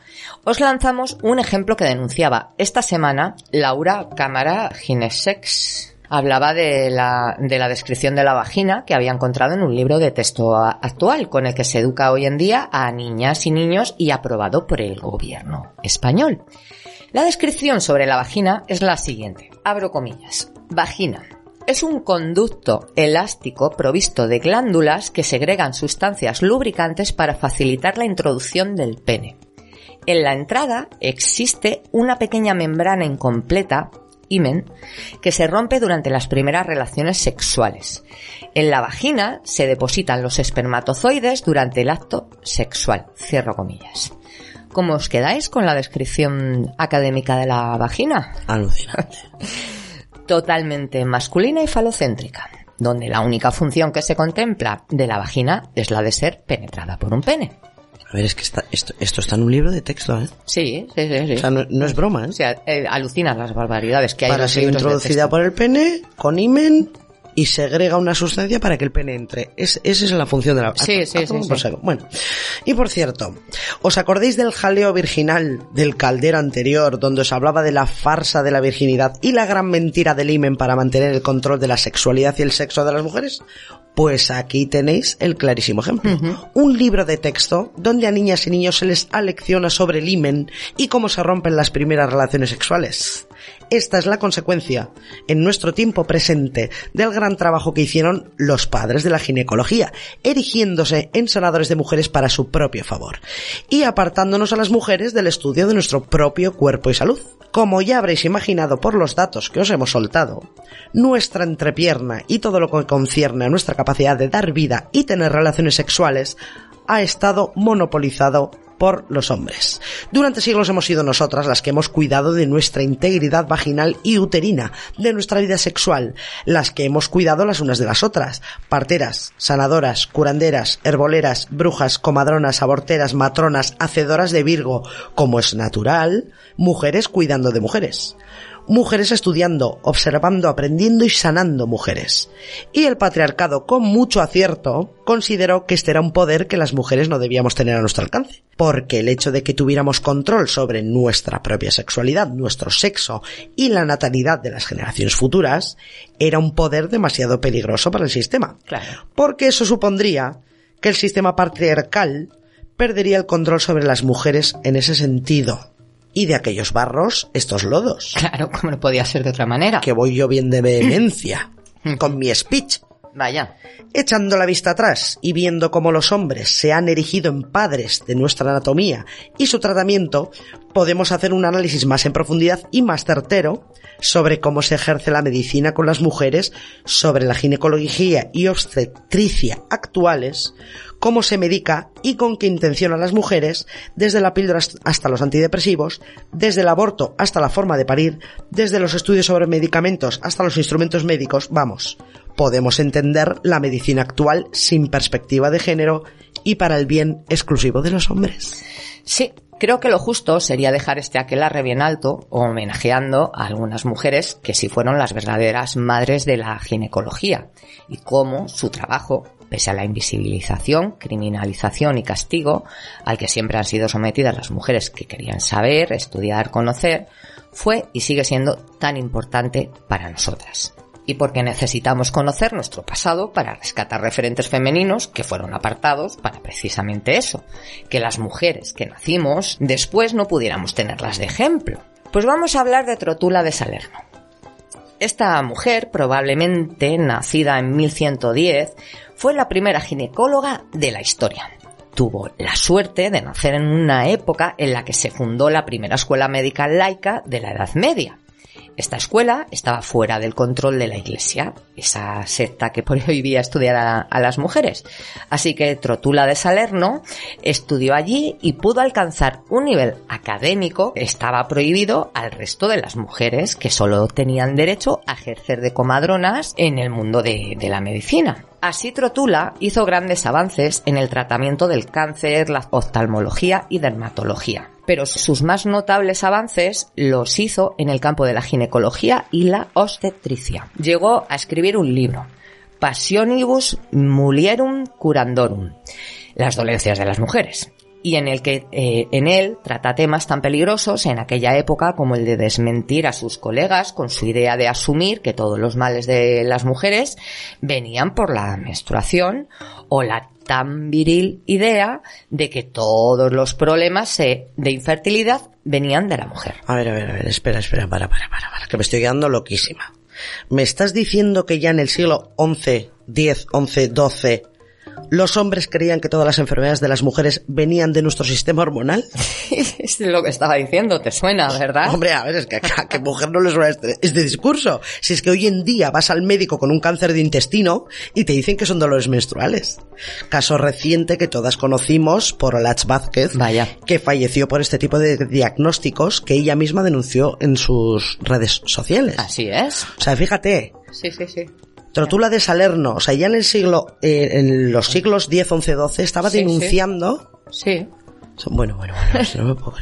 os lanzamos un ejemplo que denunciaba esta semana Laura Cámara Ginesex. Hablaba de la, de la descripción de la vagina que había encontrado en un libro de texto actual con el que se educa hoy en día a niñas y niños y aprobado por el gobierno español. La descripción sobre la vagina es la siguiente. Abro comillas. Vagina. Es un conducto elástico provisto de glándulas que segregan sustancias lubricantes para facilitar la introducción del pene. En la entrada existe una pequeña membrana incompleta, himen, que se rompe durante las primeras relaciones sexuales. En la vagina se depositan los espermatozoides durante el acto sexual. Cierro comillas. ¿Cómo os quedáis con la descripción académica de la vagina? Alucinante. Totalmente masculina y falocéntrica, donde la única función que se contempla de la vagina es la de ser penetrada por un pene. A ver, es que está, esto, esto está en un libro de texto, ¿eh? Sí, sí, sí. sí. O sea, no, no es broma, ¿eh? O sea, eh, alucinas las barbaridades que hay en para los ser libros de introducida texto. por el pene con himen y segrega una sustancia para que el pene entre. Es, esa es la función de la Sí, a- sí, a sí, sí. Bueno, y por cierto, ¿os acordáis del jaleo virginal del caldero anterior donde os hablaba de la farsa de la virginidad y la gran mentira del himen para mantener el control de la sexualidad y el sexo de las mujeres? Pues aquí tenéis el clarísimo ejemplo. Un libro de texto donde a niñas y niños se les alecciona sobre el himen y cómo se rompen las primeras relaciones sexuales. Esta es la consecuencia, en nuestro tiempo presente, del gran trabajo que hicieron los padres de la ginecología, erigiéndose en sanadores de mujeres para su propio favor, y apartándonos a las mujeres del estudio de nuestro propio cuerpo y salud. Como ya habréis imaginado por los datos que os hemos soltado, nuestra entrepierna y todo lo que concierne a nuestra capacidad de dar vida y tener relaciones sexuales ha estado monopolizado por los hombres. Durante siglos hemos sido nosotras las que hemos cuidado de nuestra integridad vaginal y uterina, de nuestra vida sexual, las que hemos cuidado las unas de las otras, parteras, sanadoras, curanderas, herboleras, brujas, comadronas, aborteras, matronas, hacedoras de Virgo, como es natural, mujeres cuidando de mujeres mujeres estudiando, observando, aprendiendo y sanando mujeres. Y el patriarcado, con mucho acierto, consideró que este era un poder que las mujeres no debíamos tener a nuestro alcance. Porque el hecho de que tuviéramos control sobre nuestra propia sexualidad, nuestro sexo y la natalidad de las generaciones futuras era un poder demasiado peligroso para el sistema. Claro. Porque eso supondría que el sistema patriarcal perdería el control sobre las mujeres en ese sentido. Y de aquellos barros, estos lodos. Claro, como no podía ser de otra manera. Que voy yo bien de vehemencia con mi speech. Vaya. Echando la vista atrás y viendo cómo los hombres se han erigido en padres de nuestra anatomía y su tratamiento, podemos hacer un análisis más en profundidad y más certero sobre cómo se ejerce la medicina con las mujeres, sobre la ginecología y obstetricia actuales, cómo se medica y con qué intención a las mujeres, desde la píldora hasta los antidepresivos, desde el aborto hasta la forma de parir, desde los estudios sobre medicamentos hasta los instrumentos médicos, vamos, podemos entender la medicina actual sin perspectiva de género y para el bien exclusivo de los hombres. Sí, creo que lo justo sería dejar este aquelarre bien alto, homenajeando a algunas mujeres que sí fueron las verdaderas madres de la ginecología y cómo su trabajo, pese a la invisibilización, criminalización y castigo al que siempre han sido sometidas las mujeres que querían saber, estudiar, conocer, fue y sigue siendo tan importante para nosotras y porque necesitamos conocer nuestro pasado para rescatar referentes femeninos que fueron apartados para precisamente eso, que las mujeres que nacimos después no pudiéramos tenerlas de ejemplo. Pues vamos a hablar de Trotula de Salerno. Esta mujer, probablemente nacida en 1110, fue la primera ginecóloga de la historia. Tuvo la suerte de nacer en una época en la que se fundó la primera escuela médica laica de la Edad Media. Esta escuela estaba fuera del control de la Iglesia, esa secta que prohibía estudiar a, a, las mujeres. Así que Trotula de Salerno estudió allí y pudo alcanzar un nivel académico que estaba prohibido al resto de las mujeres que solo tenían derecho a ejercer de comadronas en el mundo de, de la medicina. Así Trotula hizo grandes avances en el tratamiento del cáncer, la oftalmología y dermatología. Pero sus más notables avances los hizo en el campo de la ginecología y la obstetricia. Llegó a escribir un libro, Passionibus Mulierum Curandorum, las dolencias de las mujeres, y en el que eh, en él trata temas tan peligrosos en aquella época como el de desmentir a sus colegas con su idea de asumir que todos los males de las mujeres venían por la menstruación o la tan viril idea de que todos los problemas eh, de infertilidad venían de la mujer. A ver, a ver, a ver, espera, espera, para, para, para, para, que me estoy quedando loquísima. ¿Me estás diciendo que ya en el siglo XI, X, XI, XII, los hombres creían que todas las enfermedades de las mujeres venían de nuestro sistema hormonal? es lo que estaba diciendo, te suena, ¿verdad? Hombre, a ver, es que a qué mujer no le suena este, este discurso. Si es que hoy en día vas al médico con un cáncer de intestino y te dicen que son dolores menstruales. Caso reciente que todas conocimos por Olach Vázquez, Vaya. que falleció por este tipo de diagnósticos que ella misma denunció en sus redes sociales. Así es. O sea, fíjate, Sí, sí, sí. Trotula de Salerno, o sea, ya en el siglo, eh, en los siglos X, XI, XII, estaba Sí, sí. denunciando... Sí. Bueno, bueno, bueno, si no me puedo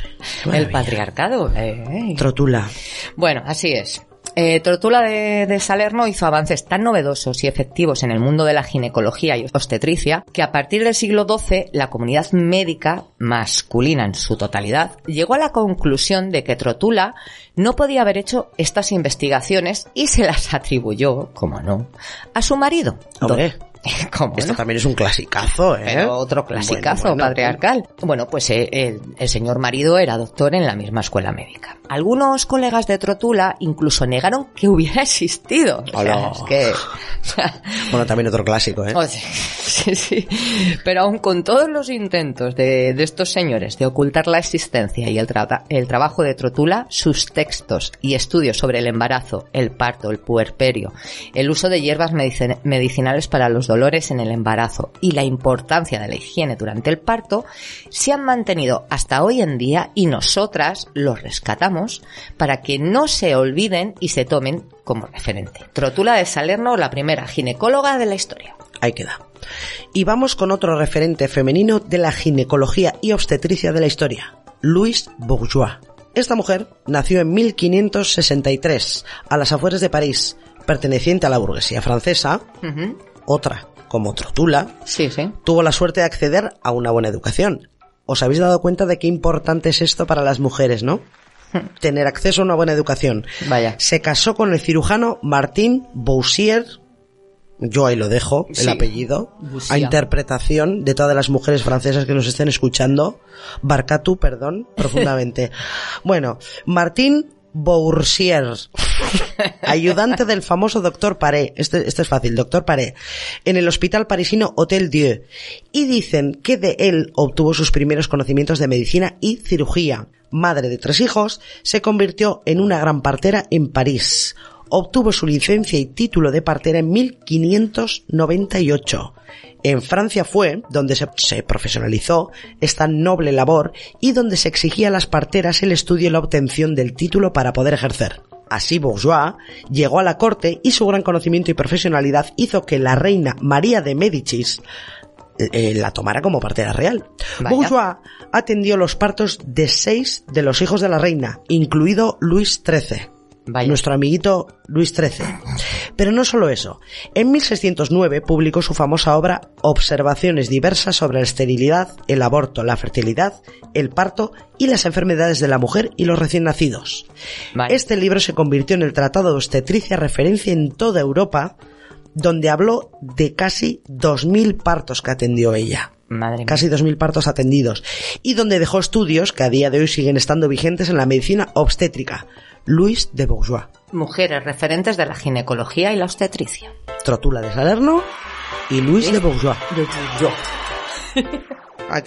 El patriarcado. eh. Trotula. Bueno, así es. Eh, Tortula de, de Salerno hizo avances tan novedosos y efectivos en el mundo de la ginecología y obstetricia que a partir del siglo XII la comunidad médica masculina en su totalidad llegó a la conclusión de que Trotula no podía haber hecho estas investigaciones y se las atribuyó, como no, a su marido. Hombre. Do- ¿Cómo Esto no? también es un clasicazo, ¿eh? Pero otro clasicazo Bueno, bueno, patriarcal. Bueno, pues eh, el, el señor marido era doctor en la misma escuela médica. Algunos colegas de Trotula incluso negaron que hubiera existido. O sea, Hola. es que... o sea, Bueno, también otro clásico, ¿eh? o sea, sí, sí. Pero aun con todos los intentos de, de estos señores de ocultar la existencia y el, trata- el trabajo de Trotula, sus textos y estudios sobre el embarazo, el parto, el puerperio, el uso de hierbas medicin- medicinales para los dolores en el embarazo y la importancia de la higiene durante el parto se han mantenido hasta hoy en día y nosotras los rescatamos para que no se olviden y se tomen como referente. Trotula de Salerno, la primera ginecóloga de la historia. Ahí queda. Y vamos con otro referente femenino de la ginecología y obstetricia de la historia, Louise Bourgeois. Esta mujer nació en 1563, a las afueras de París, perteneciente a la burguesía francesa, Ujú. Otra, como Trotula, Sí, sí. tuvo la suerte de acceder a una buena educación. ¿Os habéis dado cuenta de qué importante es esto para las mujeres, no? Tener acceso a una buena educación. Vaya. Se casó con el cirujano Martín Boussier, yo ahí lo dejo, el Sí. apellido, a interpretación de todas las mujeres francesas que nos estén escuchando. Barcatu, perdón, profundamente. bueno, Martín Boursier, ayudante del famoso doctor Paré, este, este es fácil, doctor Paré, en el hospital parisino Hotel Dieu, y dicen que de él obtuvo sus primeros conocimientos de medicina y cirugía. Madre de tres hijos, se convirtió en una gran partera en París. Obtuvo su licencia y título de partera en 1598. En Francia fue donde se, se profesionalizó esta noble labor y donde se exigía a las parteras el estudio y la obtención del título para poder ejercer. Así Bourgeois llegó a la corte y su gran conocimiento y profesionalidad hizo que la reina María de Médicis eh, eh, la tomara como partera real. Vaya. Bourgeois atendió los partos de seis de los hijos de la reina, incluido Luis XIII. Vaya. Nuestro amiguito Luis XIII. Pero no solo eso. En 1609 publicó su famosa obra Observaciones diversas sobre la esterilidad, el aborto, la fertilidad, el parto y las enfermedades de la mujer y los recién nacidos. Vaya. Este libro se convirtió en el tratado de obstetricia referencia en toda Europa, donde habló de casi 2.000 partos que atendió ella Madre casi 2.000 partos atendidos, y donde dejó estudios que a día de hoy siguen estando vigentes en la medicina obstétrica. Louis de Bourgeois, Mujeres referentes de la ginecología y la obstetricia. Trotula de Salerno y Louis de Bourgeois. Yo. Ahí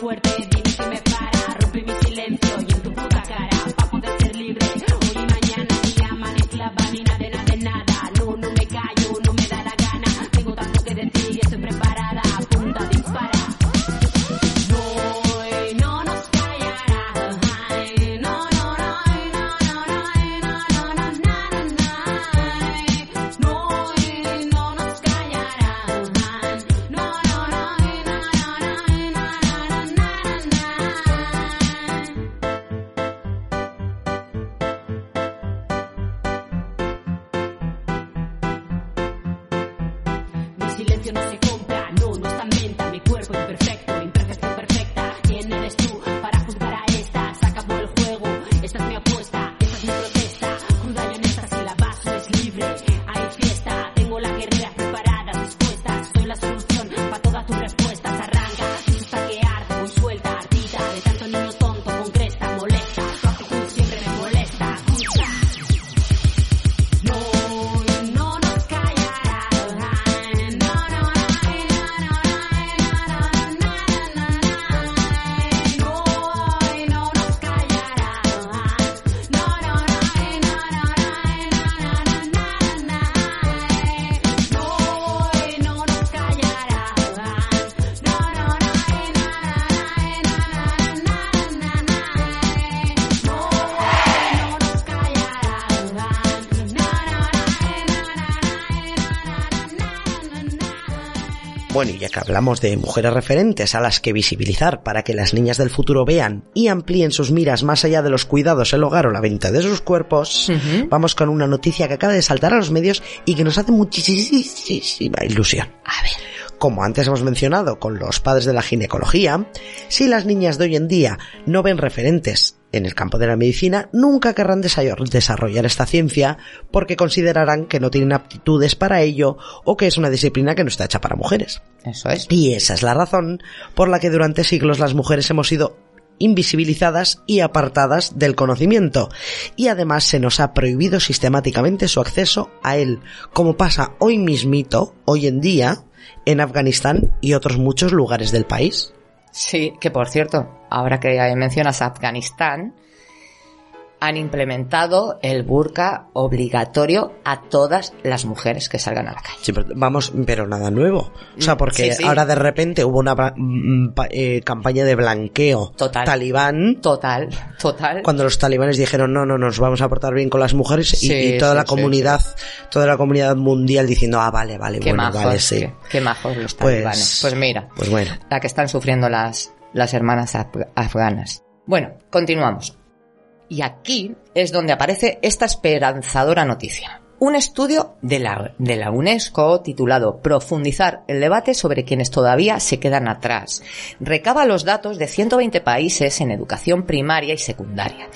fuerte. Que hablamos de mujeres referentes a las que visibilizar para que las niñas del futuro vean y amplíen sus miras más allá de los cuidados, el hogar o la venta de sus cuerpos, vamos con una noticia que acaba de saltar a los medios y que nos hace muchísima ilusión. A ver. Como antes hemos mencionado con los padres de la ginecología, si las niñas de hoy en día no ven referentes en el campo de la medicina, nunca querrán desa- desarrollar esta ciencia porque considerarán que no tienen aptitudes para ello o que es una disciplina que no está hecha para mujeres. Eso es. Y esa es la razón por la que durante siglos las mujeres hemos sido invisibilizadas y apartadas del conocimiento, y además se nos ha prohibido sistemáticamente su acceso a él, como pasa hoy mismito, hoy en día, en Afganistán y otros muchos lugares del país. Sí, que por cierto, ahora que mencionas Afganistán, han implementado el burka obligatorio a todas las mujeres que salgan a la calle. Sí, pero vamos, pero nada nuevo. O sea, porque Sí, sí. ahora de repente hubo una mm, eh, campaña de blanqueo Total. talibán Total, total. cuando los talibanes dijeron no, no, nos vamos a portar bien con las mujeres y- Sí, y, toda la comunidad, toda la comunidad mundial diciendo ah, vale, vale, Qué bueno, majos, vale, sí. qué, qué majos los Pues- talibanes. Pues mira, Pues bueno. la que están sufriendo las, las hermanas af- afganas. Bueno, continuamos. Y aquí es donde aparece esta esperanzadora noticia. Un estudio de la, de la UNESCO titulado Profundizar el debate sobre quienes todavía se quedan atrás. Recaba los datos de 120 países en educación primaria y secundaria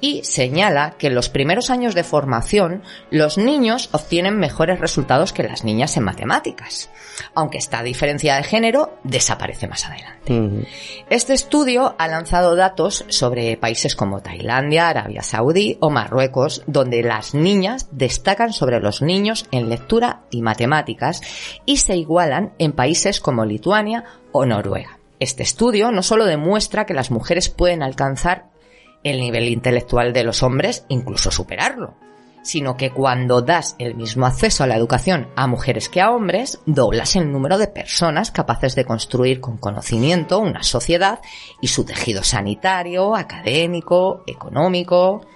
y señala que en los primeros años de formación los niños obtienen mejores resultados que las niñas en matemáticas, aunque esta diferencia de género desaparece más adelante. Este estudio ha lanzado datos sobre países como Tailandia, Arabia Saudí o Marruecos, donde las niñas destacan sobre los niños en lectura y matemáticas y se igualan en países como Lituania o Noruega. Este estudio no solo demuestra que las mujeres pueden alcanzar el nivel intelectual de los hombres, incluso superarlo, sino que cuando das el mismo acceso a la educación a mujeres que a hombres, doblas el número de personas capaces de construir con conocimiento una sociedad y su tejido sanitario, académico, económico.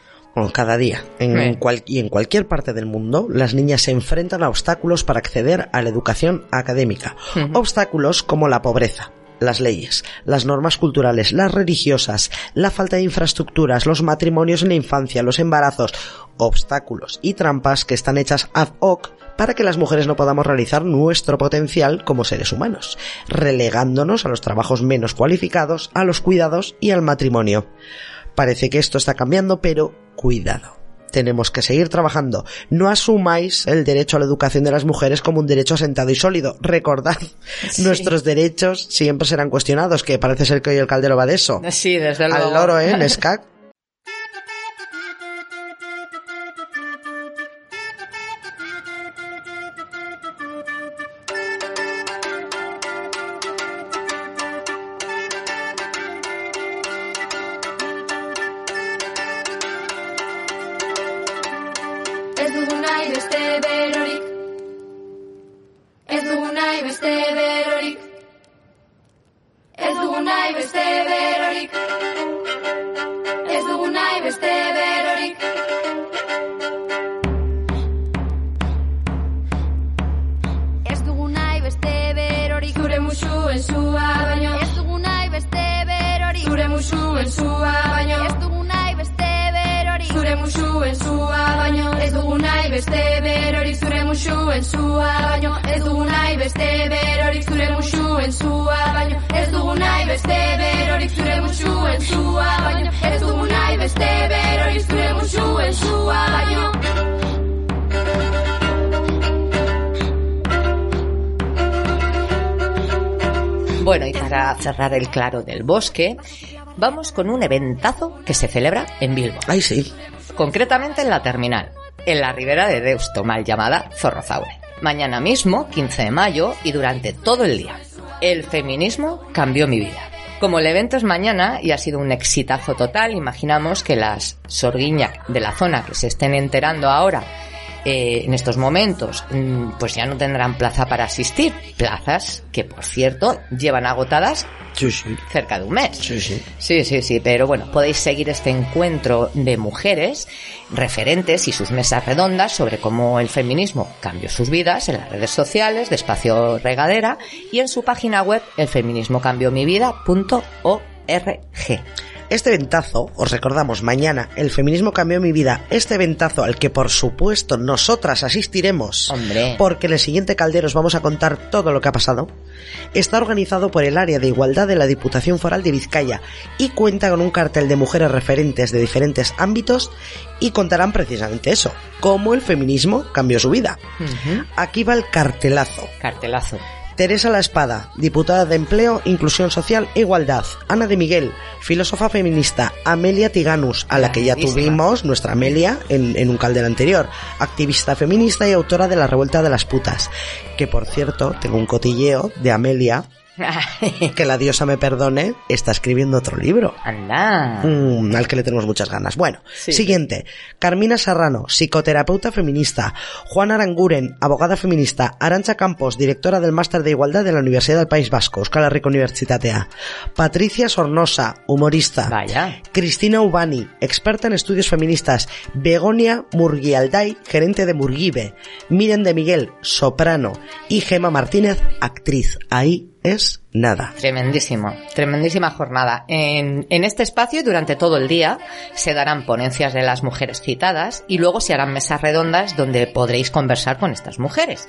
Cada día, en cual- y en cualquier parte del mundo, las niñas se enfrentan a obstáculos para acceder a la educación académica. Obstáculos como la pobreza, las leyes, las normas culturales, las religiosas, la falta de infraestructuras, los matrimonios en la infancia, los embarazos, obstáculos y trampas que están hechas ad hoc para que las mujeres no podamos realizar nuestro potencial como seres humanos, relegándonos a los trabajos menos cualificados, a los cuidados y al matrimonio. Parece que esto está cambiando, pero cuidado. Tenemos que seguir trabajando. No asumáis el derecho a la educación de las mujeres como un derecho asentado y sólido. Recordad, nuestros derechos siempre serán cuestionados, que parece ser que hoy el caldero va de eso. Sí, desde luego. Al loro, ¿eh? Nescac. Ez Bueno, y para cerrar el claro del bosque, vamos con un eventazo que se celebra en Bilbo. Ay, sí. concretamente en la terminal, en la ribera de Deusto, mal llamada Zorrozaure. Mañana mismo, 15 de mayo, y durante todo el día. El feminismo cambió mi vida. Como el evento es mañana y ha sido un exitazo total, imaginamos que las sorguiñac de la zona que se estén enterando ahora eh, en estos momentos, mm, pues ya no tendrán plaza para asistir. Plazas que, por cierto, llevan agotadas Sí, sí. cerca de un mes. Sí, sí. Sí, sí, sí, pero bueno, podéis seguir este encuentro de mujeres referentes y sus mesas redondas sobre cómo el feminismo cambió sus vidas en las redes sociales de Espacio Regadera y en su página web elfeminismocambiomivida.org. Este ventazo, os recordamos, mañana, el feminismo cambió mi vida, este ventazo al que por supuesto nosotras asistiremos, Hombre. porque en el siguiente caldero os vamos a contar todo lo que ha pasado, está organizado por el área de igualdad de la Diputación Foral de Vizcaya y cuenta con un cartel de mujeres referentes de diferentes ámbitos y contarán precisamente eso, cómo el feminismo cambió su vida. Aquí va el cartelazo. Cartelazo. Teresa La Espada, diputada de Empleo, Inclusión Social e Igualdad. Ana de Miguel, filósofa feminista. Amelia Tiganus, a la que ya tuvimos, nuestra Amelia, en, en un caldero anterior. Activista feminista y autora de La Revuelta de las Putas. Que por cierto, tengo un cotilleo de Amelia, que la diosa me perdone, está escribiendo otro libro. Anda. Mm, al que le tenemos muchas ganas. Bueno, Sí. siguiente. Carmina Serrano, psicoterapeuta feminista. Juan Aranguren, abogada feminista. Arancha Campos, directora del Máster de Igualdad de la Universidad del País Vasco, Euskal Herriko Unibertsitatea. Patricia Sornosa, humorista. Vaya. Cristina Ubani, experta en estudios feministas. Begonia Murguialday, gerente de Murguibe. Miren de Miguel, soprano. Y Gema Martínez, actriz. Ahí es nada. Tremendísimo, tremendísima jornada. En, en este espacio y durante todo el día se darán ponencias de las mujeres citadas y luego se harán mesas redondas donde podréis conversar con estas mujeres.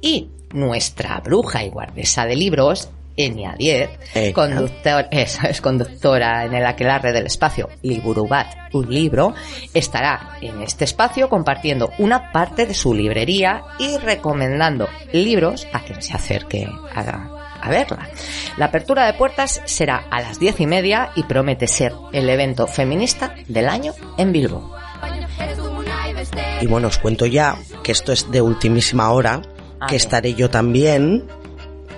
Y nuestra bruja y guardesa de libros, Enia Diez, Enya. conductor, eso es conductora en el aquelarre del espacio Liburubat, un libro, estará en este espacio compartiendo una parte de su librería y recomendando libros a quien se acerque a, a verla. La apertura de puertas será a las diez y media y promete ser el evento feminista del año en Bilbo. Y bueno, os cuento ya que esto es de ultimísima hora, que ver. estaré yo también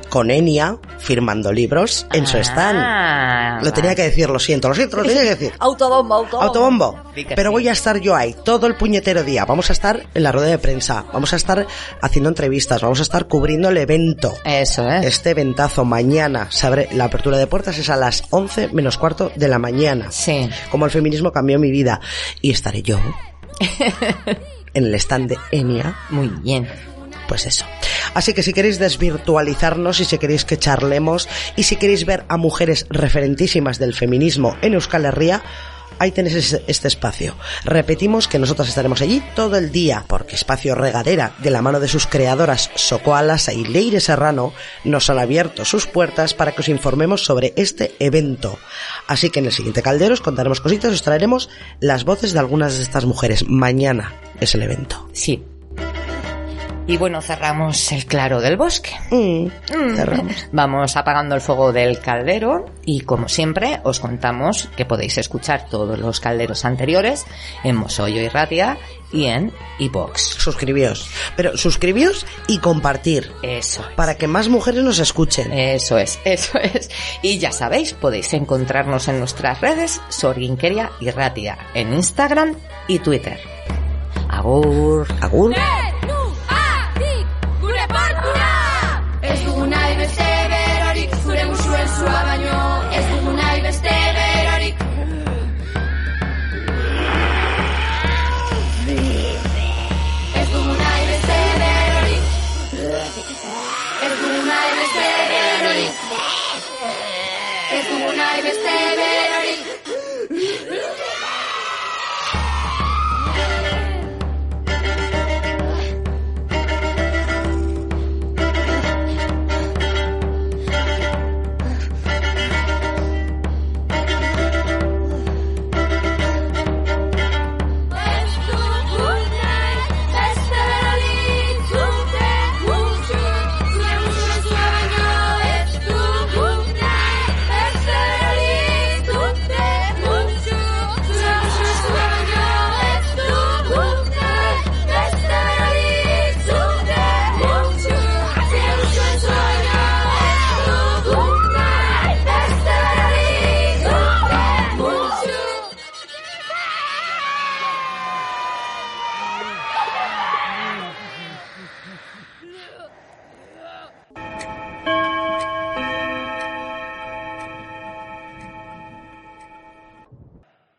con Enia firmando libros en su stand. Ah, Lo tenía que decir, lo siento, lo siento, lo tenía que decir. Autobombo, autobombo. Autobombo. Pero voy a estar yo ahí todo el puñetero día. Vamos a estar en la rueda de prensa, vamos a estar haciendo entrevistas, vamos a estar cubriendo el evento. Eso, ¿eh? Este ventazo mañana, se abre, la apertura de puertas es a las 11 menos cuarto de la mañana. Sí. Como el feminismo cambió mi vida. Y estaré yo en el stand de Enia Muy bien. Pues eso. Así que si queréis desvirtualizarnos y si queréis que charlemos y si queréis ver a mujeres referentísimas del feminismo en Euskal Herria, ahí tenéis este espacio. Repetimos que nosotros estaremos allí todo el día, porque Espacio Regadera, de la mano de sus creadoras Socoa Lasa y Leire Serrano, nos han abierto sus puertas para que os informemos sobre este evento. Así que en el siguiente caldero os contaremos cositas, os traeremos las voces de algunas de estas mujeres. Mañana es el evento. Sí. Y bueno, cerramos el claro del bosque. Mm, cerramos. Vamos apagando el fuego del caldero y como siempre os contamos que podéis escuchar todos los calderos anteriores en Mosollo y Ratia y en iBox. suscribíos. Pero suscribíos y compartir. Eso es. Para que más mujeres nos escuchen. Eso es, eso es. Y ya sabéis, podéis encontrarnos en nuestras redes Sorguinqueria y Ratia en Instagram y Twitter. Agur. Agur. ¡Eh! es una